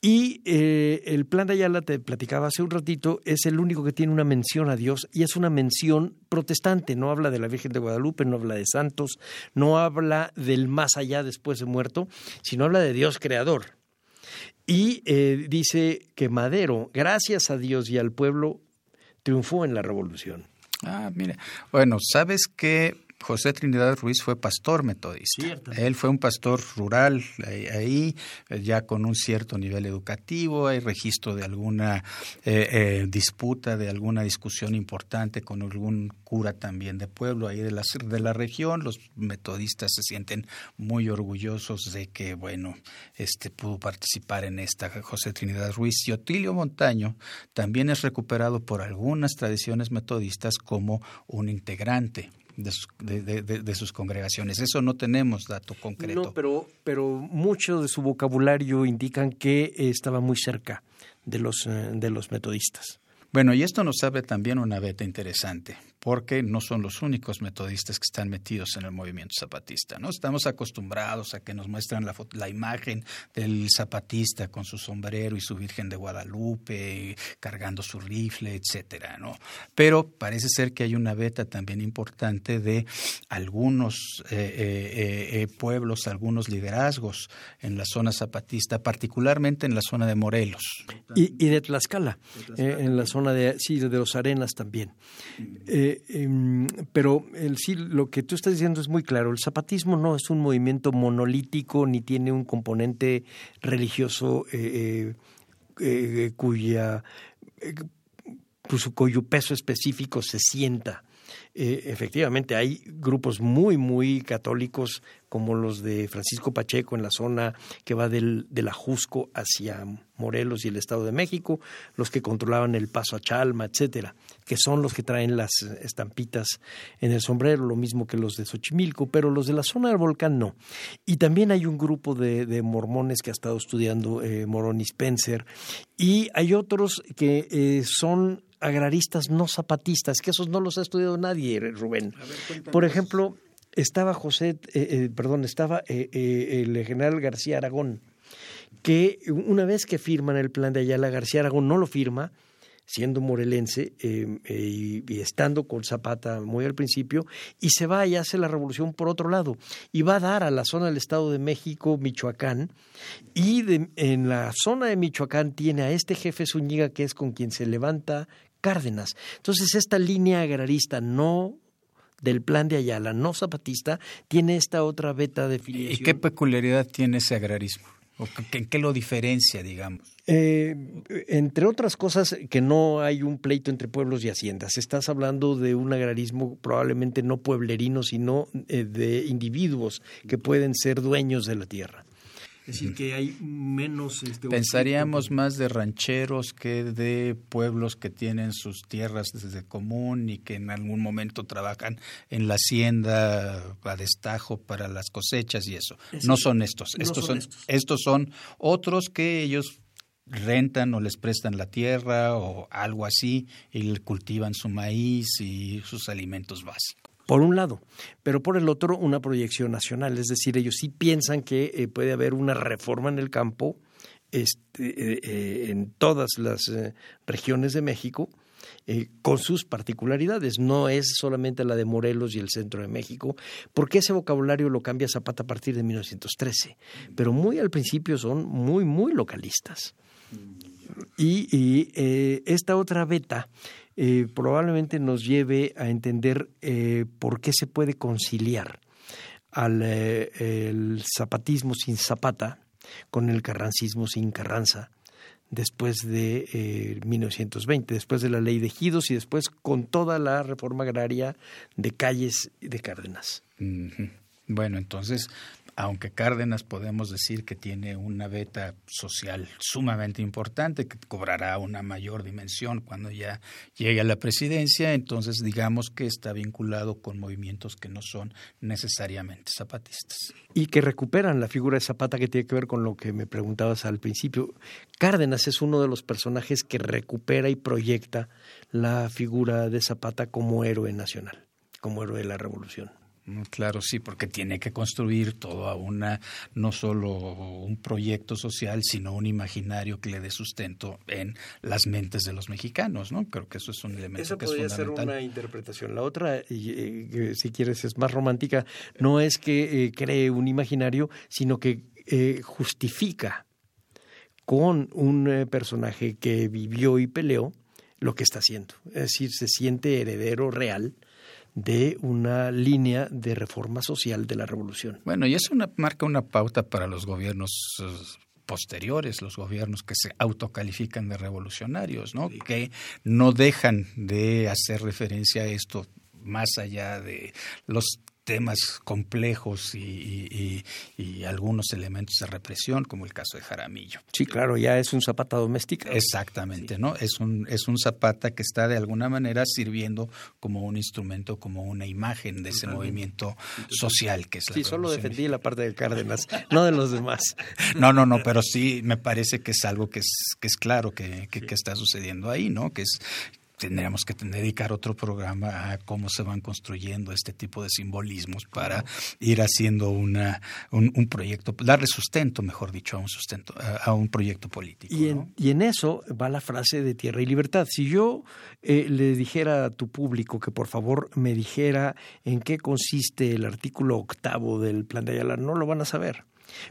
Y eh, el plan de Ayala, te platicaba hace un ratito, es el único que tiene una mención a Dios y es una mención protestante. No habla de la Virgen de Guadalupe, no habla de santos, no habla del más allá después de muerto, sino habla de Dios creador. Y eh, dice que Madero, gracias a Dios y al pueblo, triunfó en la revolución. Ah, mire. Bueno, ¿sabes que José Trinidad Ruiz fue pastor metodista. Él fue un pastor rural ahí, ya con un cierto nivel educativo, hay registro de alguna eh, eh, disputa, de alguna discusión importante con algún cura también de pueblo ahí de la, de la región. Los metodistas se sienten muy orgullosos de que, bueno, este pudo participar en esta José Trinidad Ruiz. Y Otilio Montaño también es recuperado por algunas tradiciones metodistas como un integrante de sus, congregaciones. Eso no tenemos dato concreto. No, pero, pero mucho de su vocabulario indican que estaba muy cerca de los, eh, de los metodistas. Bueno, y esto nos abre también una beta interesante, porque no son los únicos metodistas que están metidos en el movimiento zapatista. ¿no? Estamos acostumbrados a que nos muestran la, la imagen del zapatista con su sombrero y su Virgen de Guadalupe, cargando su rifle, etcétera, ¿no? Pero parece ser que hay una beta también importante de algunos eh, eh, eh, pueblos, algunos liderazgos en la zona zapatista, particularmente en la zona de Morelos. Y, de Tlaxcala, en la zona de, sí, de los Arenas también. Em, pero el, sí, lo que tú estás diciendo es muy claro. El zapatismo no es un movimiento monolítico ni tiene un componente religioso eh, eh, eh, cuya, pues, cuyo peso específico se sienta. Efectivamente, hay grupos muy, muy católicos como los de Francisco Pacheco en la zona que va del, del Ajusco hacia Morelos y el Estado de México, los que controlaban el paso a Chalma, etcétera, que son los que traen las estampitas en el sombrero, lo mismo que los de Xochimilco, pero los de la zona del volcán no. Y también hay un grupo de, mormones que ha estado estudiando eh, Morón y Spencer, y hay otros que eh, son agraristas no zapatistas, que esos no los ha estudiado nadie, Rubén. Por ejemplo, estaba José, eh, eh, perdón, estaba eh, el general García Aragón, que una vez que firman el plan de Ayala, García Aragón no lo firma, siendo morelense y, estando con Zapata muy al principio, y se va y hace la revolución por otro lado, y va a dar a la zona del Estado de México, Michoacán, y en la zona de Michoacán tiene a este jefe Zúñiga que es con quien se levanta Cárdenas. Entonces esta línea agrarista no del plan de Ayala, no zapatista, tiene esta otra beta de filiación. ¿Y qué peculiaridad tiene ese agrarismo? ¿O ¿En qué lo diferencia, digamos? Eh, entre otras cosas, que no hay un pleito entre pueblos y haciendas. Estás hablando de un agrarismo probablemente no pueblerino, sino eh, de individuos que pueden ser dueños de la tierra. Es decir, que hay menos... Este, Pensaríamos más de rancheros que de pueblos que tienen sus tierras desde común y que en algún momento trabajan en la hacienda a destajo para las cosechas y eso. no son estos. estos son estos. son otros que ellos rentan o les prestan la tierra o algo así y cultivan su maíz y sus alimentos básicos por un lado, pero por el otro una proyección nacional, es decir, ellos sí piensan que eh, puede haber una reforma en el campo este, eh, eh, en todas las regiones de México con sus particularidades. No es solamente la de Morelos y el centro de México, porque ese vocabulario lo cambia Zapata a partir de 1913, pero muy al principio son muy, muy localistas. Y, esta otra beta eh, probablemente nos lleve a entender eh, por qué se puede conciliar al eh, el zapatismo sin Zapata con el carrancismo sin Carranza después de 1920, después de la ley de ejidos y después con toda la reforma agraria de calles de Cárdenas. Bueno, entonces aunque Cárdenas podemos decir que tiene una beta social sumamente importante, que cobrará una mayor dimensión cuando ya llegue a la presidencia, entonces digamos que está vinculado con movimientos que no son necesariamente zapatistas. Y que recuperan la figura de Zapata que tiene que ver con lo que me preguntabas al principio. Cárdenas es uno de los personajes que recupera y proyecta la figura de Zapata como héroe nacional, como héroe de la revolución. Mm, claro, sí, porque tiene que construir toda una, no solo un proyecto social, sino un imaginario que le dé sustento en las mentes de los mexicanos, ¿no? Creo que eso es un elemento Esa que podría es ser una interpretación. La otra, y, si quieres, es más romántica, no es que eh, cree un imaginario, sino que eh, justifica con un eh, personaje que vivió y peleó lo que está haciendo. Es decir, se siente heredero real de una línea de reforma social de la revolución. Bueno, y eso marca una pauta para los gobiernos eh, posteriores, los gobiernos que se autocalifican de revolucionarios, ¿no? Que no dejan de hacer referencia a esto más allá de los temas complejos y, algunos elementos de represión, como el caso de Jaramillo. Sí, claro, ya es un zapata doméstico. Exactamente, ¿no? Es un, es un zapata que está de alguna manera sirviendo como un instrumento, como una imagen de ese movimiento social que es la Sí, solo defendí la parte de Cárdenas, no de los demás. No, no, no, pero sí me parece que es algo que es, que es claro que, que, que está sucediendo ahí, ¿no? Que es tendríamos que dedicar otro programa a cómo se van construyendo este tipo de simbolismos para ir haciendo una, un, proyecto, darle sustento, mejor dicho, a un sustento, a, un proyecto político. Y en, y en, eso va la frase de tierra y libertad. Si yo eh, le dijera a tu público que por favor me dijera en qué consiste el artículo octavo del plan de Ayala, no lo van a saber.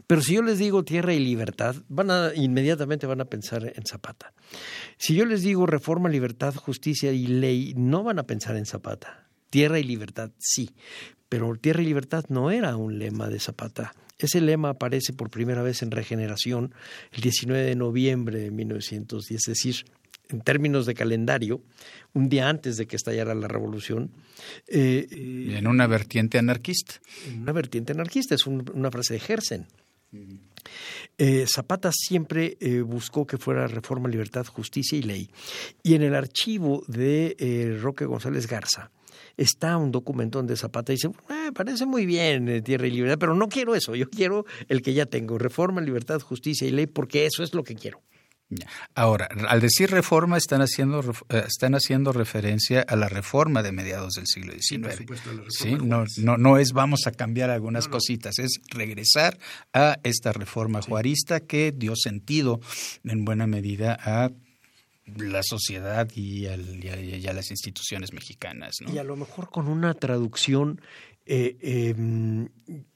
Pero si yo les digo tierra y libertad, van a, inmediatamente van a pensar en Zapata. Si yo les digo reforma, libertad, justicia y ley, no van a pensar en Zapata. Tierra y libertad, sí. Pero tierra y libertad no era un lema de Zapata. Ese lema aparece por primera vez en Regeneración el 19 de noviembre de 1910, es decir, en términos de calendario, un día antes de que estallara la revolución. Eh, en una vertiente anarquista. En una vertiente anarquista, es una frase de Gersen. Eh, Zapata siempre eh, buscó que fuera reforma, libertad, justicia y ley. Y en el archivo de Roque González Garza está un documento donde Zapata dice, parece muy bien tierra y libertad, pero no quiero eso, yo quiero el que ya tengo, reforma, libertad, justicia y ley, porque eso es lo que quiero. Ahora, al decir reforma están haciendo eh, están haciendo referencia a la reforma de mediados del siglo XIX. Sí, no, no, no es vamos a cambiar algunas cositas, es regresar a esta reforma juarista que dio sentido en buena medida a la sociedad y, a las instituciones mexicanas. Y a lo mejor con una traducción eh, em,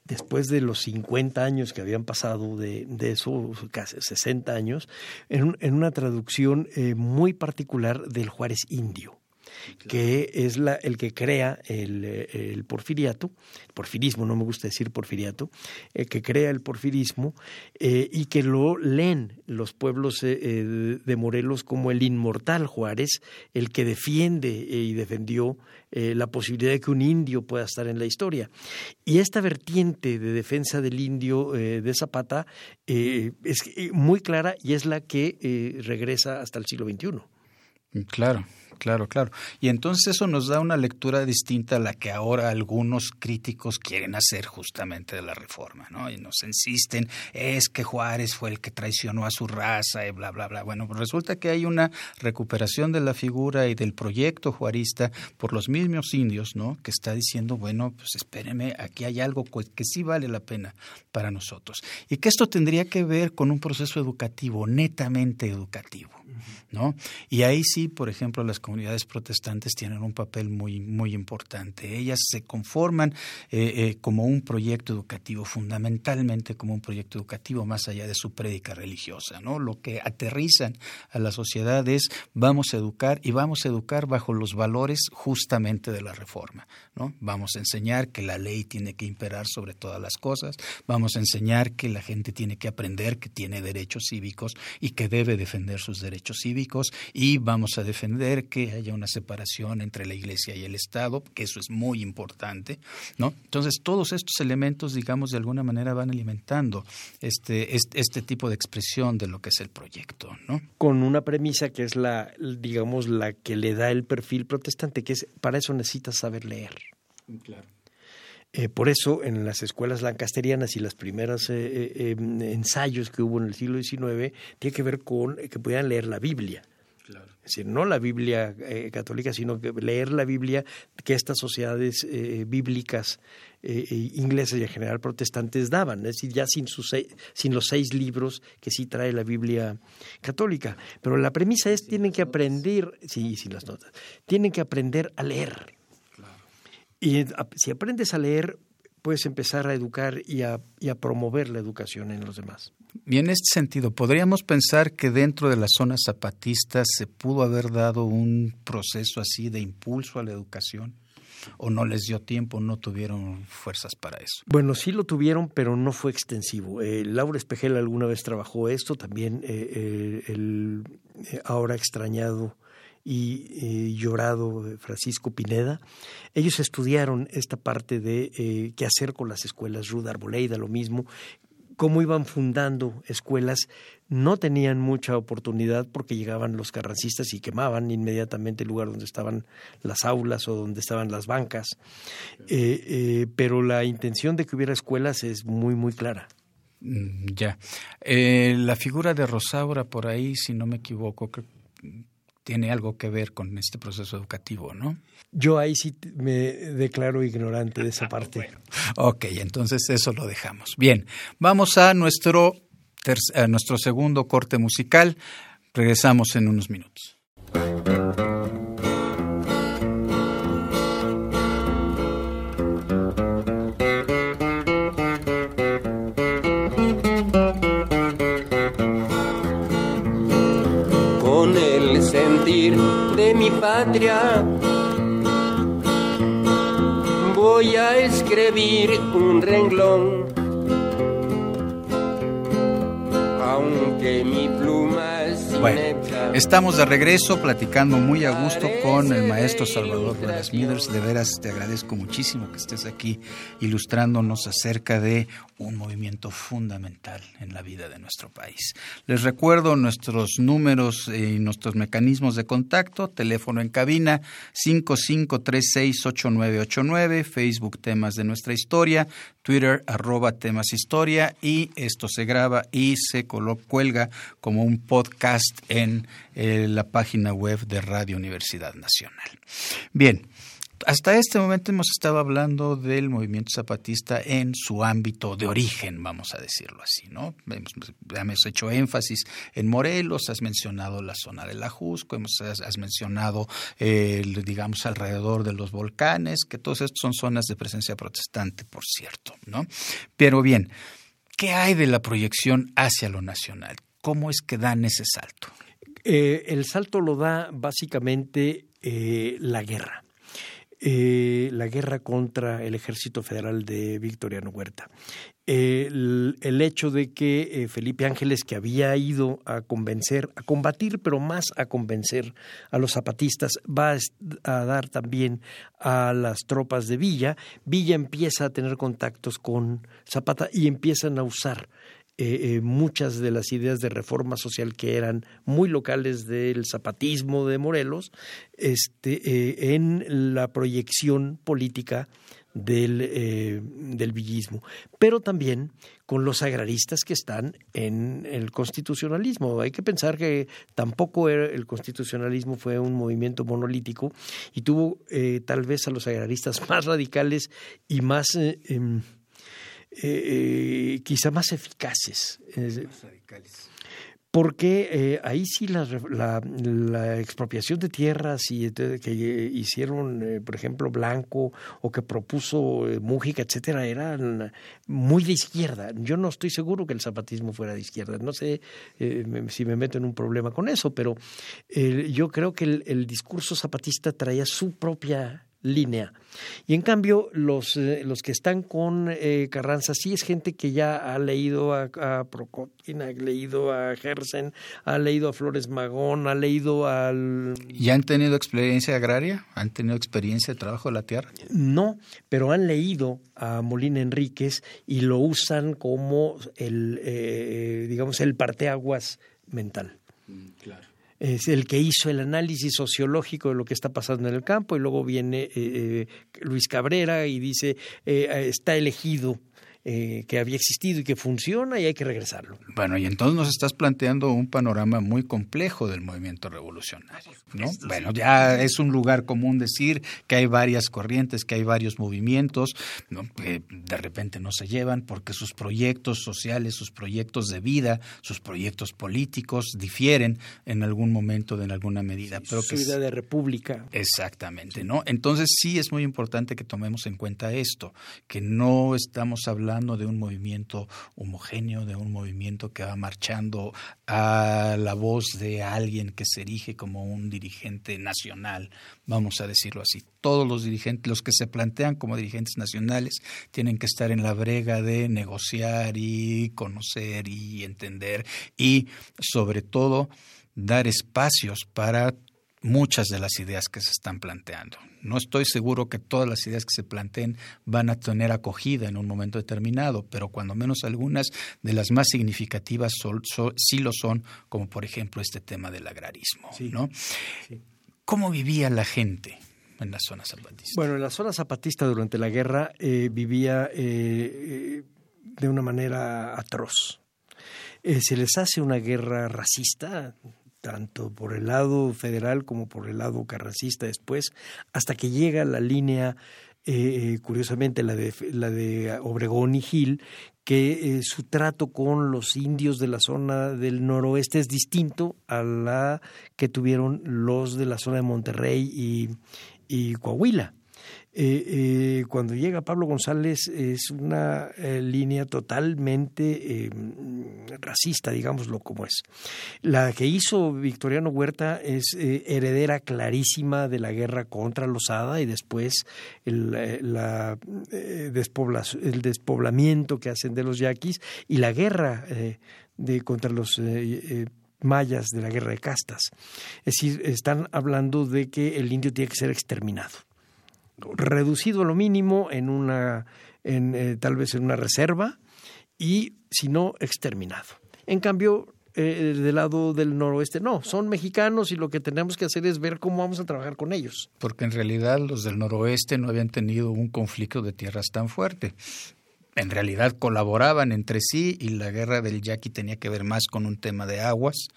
después de los 50 años que habían pasado de, de eso, casi 60 años, en, en una traducción eh, muy particular del Juárez indio que es la, el que crea el, el, porfiriato, porfirismo, no me gusta decir porfiriato, el que crea el porfirismo eh, y que lo leen los pueblos eh, eh, de Morelos como el inmortal Juárez, el que defiende y defendió la posibilidad de que un indio pueda estar en la historia. Y esta vertiente de defensa del indio de Zapata es muy clara y es la que regresa hasta el siglo XXI. Claro, Claro, claro. Y entonces eso nos da una lectura distinta a la que ahora algunos críticos quieren hacer justamente de la reforma, ¿no? Y nos insisten, es que Juárez fue el que traicionó a su raza y bla, bla, bla. Bueno, resulta que hay una recuperación de la figura y del proyecto juarista por los mismos indios, ¿no? Que está diciendo, bueno, pues espérenme, aquí hay algo que sí vale la pena para nosotros. Y que esto tendría que ver con un proceso educativo, netamente educativo. ¿no? Y ahí sí, por ejemplo, las comunidades protestantes tienen un papel muy, muy importante. Ellas se conforman eh, eh, como un proyecto educativo, fundamentalmente como un proyecto educativo más allá de su prédica religiosa, ¿no? Lo que aterrizan a la sociedad es vamos a educar y vamos a educar bajo los valores justamente de la reforma, ¿no? Vamos a enseñar que la ley tiene que imperar sobre todas las cosas, vamos a enseñar que la gente tiene que aprender que tiene derechos cívicos y que debe defender sus derechos cívicos y vamos a defender que haya una separación entre la Iglesia y el Estado, que eso es muy importante, ¿no? Entonces, todos estos elementos, digamos, de alguna manera van alimentando este, este, este tipo de expresión de lo que es el proyecto, ¿no? Con una premisa que es la, digamos, la que le da el perfil protestante, que es para eso necesitas saber leer. Claro. Eh, por eso, en las escuelas lancasterianas y los primeros eh, eh, em, ensayos que hubo en el siglo XIX, tiene que ver con que pudieran leer la Biblia. Es decir, no la Biblia católica, sino que leer la Biblia que estas sociedades bíblicas inglesas y en general protestantes daban. Es decir, ya sin, sus sin los seis libros que sí trae la Biblia católica. Pero la premisa es, tienen que aprender, sí, sin las notas, tienen que aprender a leer y si aprendes a leer, puedes empezar a educar y a, y a, promover la educación en los demás. Y en este sentido, ¿podríamos pensar que dentro de las zonas zapatistas se pudo haber dado un proceso así de impulso a la educación? ¿O no les dio tiempo, no tuvieron fuerzas para eso? Bueno, sí lo tuvieron, pero no fue extensivo. Eh, Laura Espejel alguna vez trabajó esto, también eh, eh, el ahora extrañado y llorado Francisco Pineda. Ellos estudiaron esta parte de qué hacer con las escuelas, Ruda Arboleida, lo mismo, cómo iban fundando escuelas. No tenían mucha oportunidad porque llegaban los carrancistas y quemaban inmediatamente el lugar donde estaban las aulas o donde estaban las bancas. Eh, eh, pero la intención de que hubiera escuelas es muy, muy clara. Mm, ya. la figura de Rosaura por ahí, si no me equivoco, tiene algo que ver con este proceso educativo, ¿no? Yo ahí sí me declaro ignorante de esa parte. ok, entonces eso lo dejamos. Bien, vamos a nuestro, a nuestro segundo corte musical. Regresamos en unos minutos. Patria. Voy a escribir un renglón, aunque mi pluma es Estamos de regreso platicando muy a gusto con el maestro Salvador las Smithers. De veras te agradezco muchísimo que estés aquí ilustrándonos acerca de un movimiento fundamental en la vida de nuestro país. Les recuerdo nuestros números y nuestros mecanismos de contacto, teléfono en cabina 55368989, Facebook Temas de nuestra historia, Twitter arroba temas historia y esto se graba y se cuelga como un podcast en eh, la página web de Radio Universidad Nacional. Bien, hasta este momento hemos estado hablando del movimiento zapatista en su ámbito de origen, vamos a decirlo así, ¿no? Hemos, hecho énfasis en Morelos, has mencionado la zona de la Jusco, hemos, has, mencionado, digamos, alrededor de los volcanes, que todos estos son zonas de presencia protestante, por cierto, ¿no? Pero bien, ¿qué hay de la proyección hacia lo nacional? ¿Cómo es que dan ese salto? Eh, el salto lo da básicamente eh, la guerra. Eh, la guerra contra el ejército federal de Victoriano Huerta. El, hecho de que Felipe Ángeles, que había ido a convencer, a combatir, pero más a convencer a los zapatistas, va a, dar también a las tropas de Villa. Villa empieza a tener contactos con Zapata y empiezan a usar eh, eh, muchas de las ideas de reforma social que eran muy locales del zapatismo de Morelos este, eh, en la proyección política del, del villismo, pero también con los agraristas que están en el constitucionalismo. Hay que pensar que tampoco el constitucionalismo fue un movimiento monolítico y tuvo tal vez a los agraristas más radicales y más... Em, eh, quizá más eficaces. Porque eh, ahí sí la, la, expropiación de tierras y, que hicieron, eh, por ejemplo, Blanco o que propuso eh, Mújica, etcétera, eran muy de izquierda. Yo no estoy seguro que el zapatismo fuera de izquierda. No sé si me meto en un problema con eso, pero yo creo que el discurso zapatista traía su propia línea. Y en cambio, los, eh, los que están con eh, Carranza sí es gente que ya ha leído a, a ha leído a Gersen, ha leído a Flores Magón, ha leído al... ¿Y han tenido experiencia agraria? ¿Han tenido experiencia de trabajo de la tierra? No, pero han leído a Molina Enríquez y lo usan como el, eh, digamos, el parteaguas mental. Mm, claro es el que hizo el análisis sociológico de lo que está pasando en el campo y luego viene eh, eh, Luis Cabrera y dice eh, está elegido eh, que había existido y que funciona y hay que regresarlo. Bueno, y entonces nos estás planteando un panorama muy complejo del movimiento revolucionario, ¿no? Bueno, ya es un lugar común decir que hay varias corrientes, que hay varios movimientos, que de repente no se llevan porque sus proyectos sociales, sus proyectos de vida, sus proyectos políticos difieren en algún momento, en alguna medida. pero idea de república. Exactamente, ¿no? Entonces sí es muy importante que tomemos en cuenta esto, que no estamos hablando de un movimiento homogéneo, de un movimiento que va marchando a la voz de alguien que se erige como un dirigente nacional, vamos a decirlo así. Todos los dirigentes, los que se plantean como dirigentes nacionales, tienen que estar en la brega de negociar y conocer y entender y sobre todo dar espacios para muchas de las ideas que se están planteando. No estoy seguro que todas las ideas que se planteen van a tener acogida en un momento determinado, pero cuando menos algunas de las más significativas sí lo son, como por ejemplo este tema del agrarismo. ¿no? ¿Cómo vivía la gente? en la zona zapatista? Bueno, en la zona zapatista durante la guerra eh, vivía eh, eh, de una manera atroz. se les hace una guerra racista, tanto por el lado federal como por el lado carrancista después, hasta que llega la línea, eh, eh, curiosamente la de, la de Obregón y Gil, que eh, su trato con los indios de la zona del noroeste es distinto a la que tuvieron los de la zona de Monterrey y, y Coahuila. Eh, eh, cuando llega Pablo González es una eh, línea totalmente racista, digámoslo como es. La que hizo Victoriano Huerta es heredera clarísima de la guerra contra Lozada y después el, la, el despoblamiento que hacen de los yaquis y la guerra de, contra los mayas de la guerra de castas. Es decir, están hablando de que el indio tiene que ser exterminado reducido a lo mínimo en una, en, eh, tal vez en una reserva y si no, exterminado. En cambio, eh, del lado del noroeste, no, son mexicanos y lo que tenemos que hacer es ver cómo vamos a trabajar con ellos. Porque en realidad los del noroeste no habían tenido un conflicto de tierras tan fuerte. En realidad colaboraban entre sí y la guerra del Yaqui tenía que ver más con un tema de aguas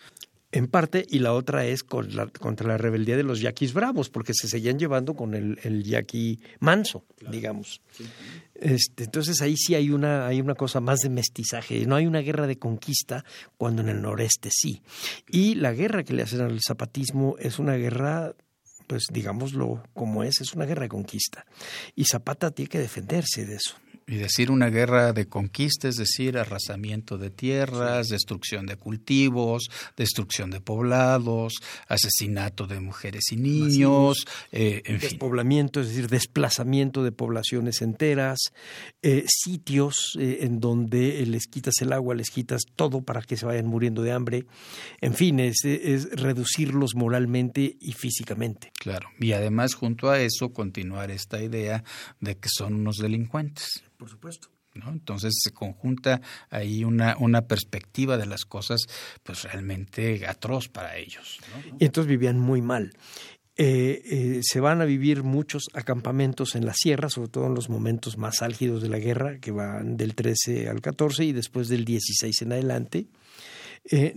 en parte, y la otra es contra la rebeldía de los yaquis bravos, porque se seguían llevando con el, el yaqui manso, digamos. Este, entonces ahí sí hay una, hay una cosa más de mestizaje. No hay una guerra de conquista cuando en el noreste sí. Y la guerra que le hacen al zapatismo es una guerra pues digámoslo como es, es una guerra de conquista. Y Zapata tiene que defenderse de eso. Y decir una guerra de conquista, es decir, arrasamiento de tierras, destrucción de cultivos, destrucción de poblados, asesinato de mujeres y niños, eh, en Despoblamiento, es decir, desplazamiento de poblaciones enteras, eh, sitios eh, en donde les quitas el agua, les quitas todo para que se vayan muriendo de hambre. En fin, es, es reducirlos moralmente y físicamente. Claro, y además junto a eso continuar esta idea de que son unos delincuentes por supuesto. ¿no? Entonces se conjunta ahí una, una perspectiva de las cosas pues realmente atroz para ellos. Y entonces vivían muy mal. Eh, eh, se van a vivir muchos acampamentos en la sierra, sobre todo en los momentos más álgidos de la guerra, que van del 13 al 14 y después del 16 en adelante. Eh,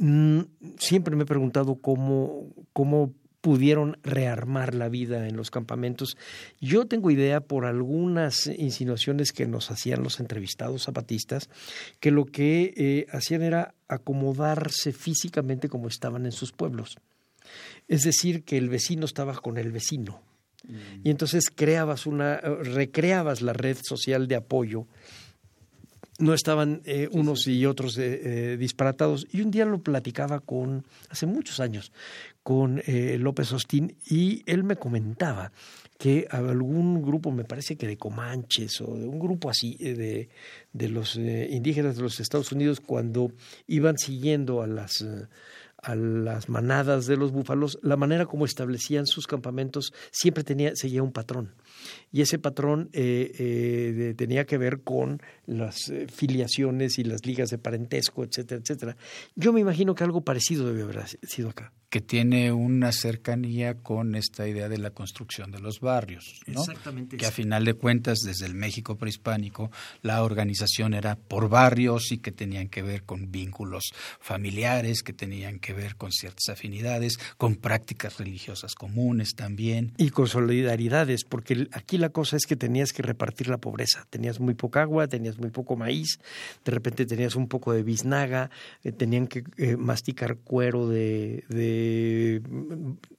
siempre me he preguntado cómo, cómo pudieron rearmar la vida en los campamentos. Yo tengo idea por algunas insinuaciones que nos hacían los entrevistados zapatistas, que lo que eh, hacían era acomodarse físicamente como estaban en sus pueblos. Es decir, que el vecino estaba con el vecino. Y entonces creabas una, recreabas la red social de apoyo no estaban eh, unos y otros eh, eh, disparatados. Y un día lo platicaba con, hace muchos años, con López Hostín y él me comentaba que algún grupo, me parece que de Comanches o de un grupo así de, de los indígenas de los Estados Unidos, cuando iban siguiendo a las a las manadas de los búfalos, la manera como establecían sus campamentos siempre tenía, seguía un patrón. Y ese patrón eh, eh, tenía que ver con las eh, filiaciones y las ligas de parentesco, etcétera, etcétera. Yo me imagino que algo parecido debe haber sido acá que tiene una cercanía con esta idea de la construcción de los barrios, ¿no? Exactamente. Que a final de cuentas, desde el México prehispánico, la organización era por barrios y que tenían que ver con vínculos familiares, que tenían que ver con ciertas afinidades, con prácticas religiosas comunes también. Y con solidaridades, porque aquí la cosa es que tenías que repartir la pobreza. Tenías muy poca agua, tenías muy poco maíz, de repente tenías un poco de biznaga, eh, tenían que eh, masticar cuero de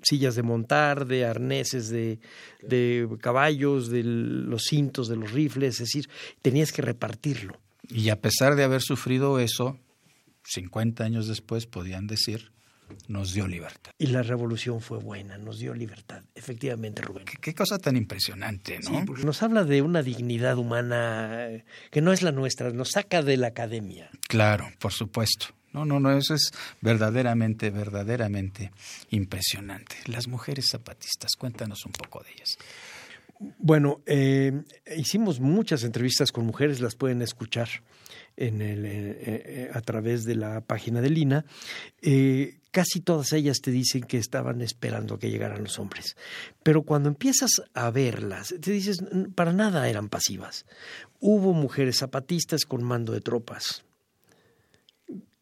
sillas de montar, de arneses de, de caballos, de los cintos, de los rifles, es decir, tenías que repartirlo. Y a pesar de haber sufrido eso, 50 años después podían decir, nos dio libertad. Y la revolución fue buena, nos dio libertad, efectivamente, Rubén. Qué, cosa tan impresionante, ¿no? porque nos habla de una dignidad humana que no es la nuestra, nos saca de la academia. Claro, por supuesto. No, no, no, eso es verdaderamente, verdaderamente impresionante. Las mujeres zapatistas, cuéntanos un poco de ellas. Bueno, eh, hicimos muchas entrevistas con mujeres, las pueden escuchar en el, eh, eh, a través de la página de Lina. casi todas ellas te dicen que estaban esperando que llegaran los hombres. Pero cuando empiezas a verlas, te dices, para nada eran pasivas. Hubo mujeres zapatistas con mando de tropas,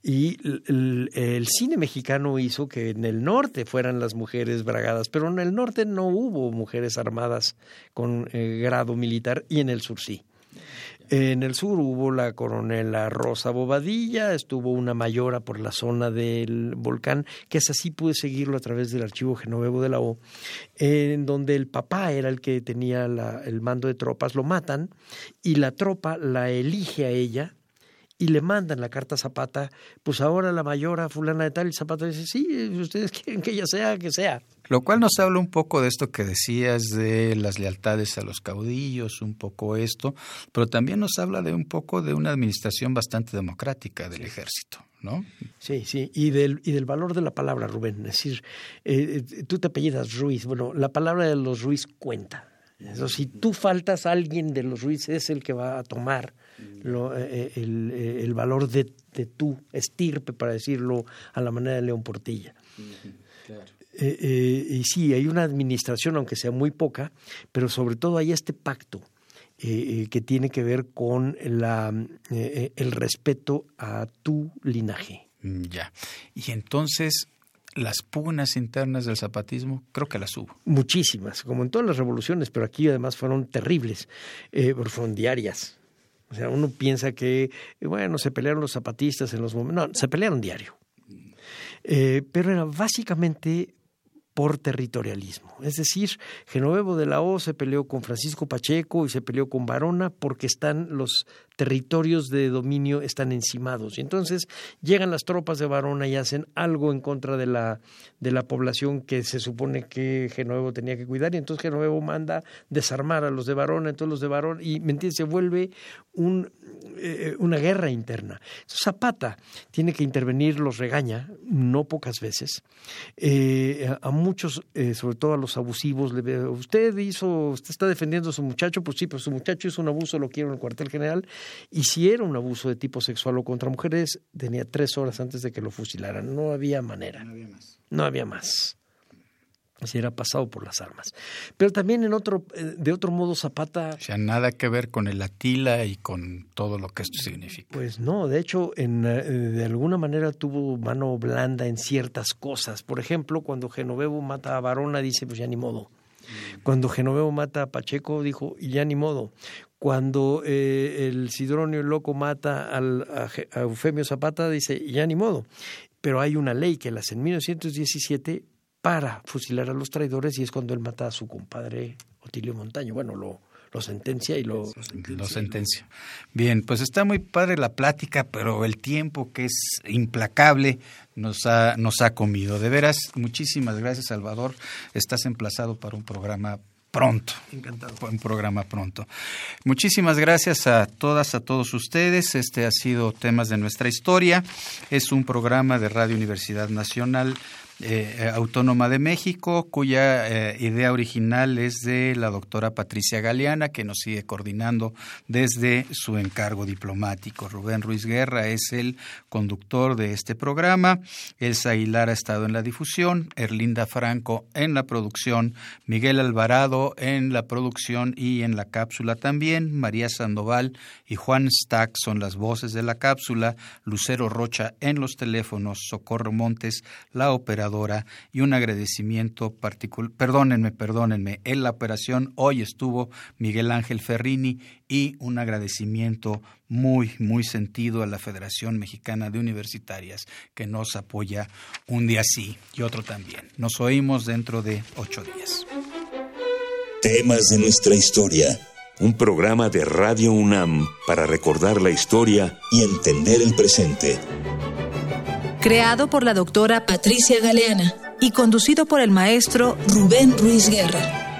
y el, cine mexicano hizo que en el norte fueran las mujeres bragadas, pero en el norte no hubo mujeres armadas con eh, grado militar y en el sur sí. En el sur hubo la coronela Rosa Bobadilla, estuvo una mayora por la zona del volcán, que es así pude seguirlo a través del archivo Genovevo de la O, en donde el papá era el que tenía el mando de tropas, lo matan y la tropa la elige a ella y le mandan la carta a Zapata, pues ahora la mayora fulana de tal, y Zapata dice, sí, ustedes quieren que ella sea, que sea. Lo cual nos habla un poco de esto que decías de las lealtades a los caudillos, un poco esto, pero también nos habla de un poco de una administración bastante democrática del ejército. ¿No? Sí, sí, y del, y del valor de la palabra, Rubén. Es decir, eh, eh, tú te apellidas Ruiz. Bueno, la palabra de los Ruiz cuenta. Eso, si tú faltas, alguien de los Ruiz es el que va a tomar lo, eh, eh, el, eh, el, valor de, de, tu estirpe, para decirlo a la manera de León Portilla. y sí, hay una administración, aunque sea muy poca, pero sobre todo hay este pacto que tiene que ver con la, el respeto a tu linaje. Mm, ya. Y entonces, las pugnas internas del zapatismo, creo que las hubo. Muchísimas, como en todas las revoluciones, pero aquí además fueron terribles, eh, fueron diarias. O sea, uno piensa que, bueno, se pelearon los zapatistas en los momentos. No, se pelearon diario. Eh, pero era básicamente por territorialismo. Es decir, Genovevo de la O se peleó con Francisco Pacheco y se peleó con Varona porque están los territorios de dominio están encimados. Y entonces llegan las tropas de Varona y hacen algo en contra de la, de la población que se supone que Genovevo tenía que cuidar. Y entonces Genovevo manda desarmar a los de Varona, entonces los de Varona, y ¿me entiendes? se vuelve eh, una guerra interna. Zapata tiene que intervenir, los regaña, no pocas veces. Eh, a muchos, eh, sobre todo a los abusivos, le veo, usted hizo, usted está defendiendo a su muchacho, pues sí, pero su muchacho hizo un abuso, lo quiero en el cuartel general, y si era un abuso de tipo sexual o contra mujeres, tenía tres horas antes de que lo fusilaran, no había manera. No había más. No había más si era pasado por las armas. Pero también en otro, eh, de otro modo Zapata... O sea, nada que ver con el Atila y con todo lo que esto significa. Pues no, de hecho, en, eh, de alguna manera tuvo mano blanda en ciertas cosas. Por ejemplo, cuando Genovevo mata a Barona, dice, pues ya ni modo. Cuando Genovevo mata a Pacheco, dijo, y ya ni modo. Cuando eh, el Sidronio Loco mata al, a, a Eufemio Zapata, dice, ya ni modo. Pero hay una ley que las en 1917 para fusilar a los traidores y es cuando él mata a su compadre Otilio Montaño. Bueno, lo, lo sentencia y lo, lo sentencia. Bien, pues está muy padre la plática, pero el tiempo que es implacable nos ha, nos ha comido. De veras, muchísimas gracias, Salvador. Estás emplazado para un programa pronto. Encantado. Un programa pronto. Muchísimas gracias a todas, a todos ustedes. Este ha sido Temas de nuestra historia. Es un programa de Radio Universidad Nacional eh, Autónoma de México, cuya eh, idea original es de la doctora Patricia Galeana, que nos sigue coordinando desde su encargo diplomático. Rubén Ruiz Guerra es el conductor de este programa. Elsa Aguilar ha estado en la difusión, Erlinda Franco en la producción, Miguel Alvarado en la producción y en la cápsula también, María Sandoval y Juan Stack son las voces de la cápsula, Lucero Rocha en los teléfonos, Socorro Montes, la operadora y un agradecimiento particular, perdónenme, perdónenme, en la operación hoy estuvo Miguel Ángel Ferrini y un agradecimiento muy, muy sentido a la Federación Mexicana de Universitarias que nos apoya un día sí y otro también. Nos oímos dentro de ocho días. Temas de nuestra historia. Un programa de Radio UNAM para recordar la historia y entender el presente creado por la doctora Patricia Galeana y conducido por el maestro Rubén Ruiz Guerra.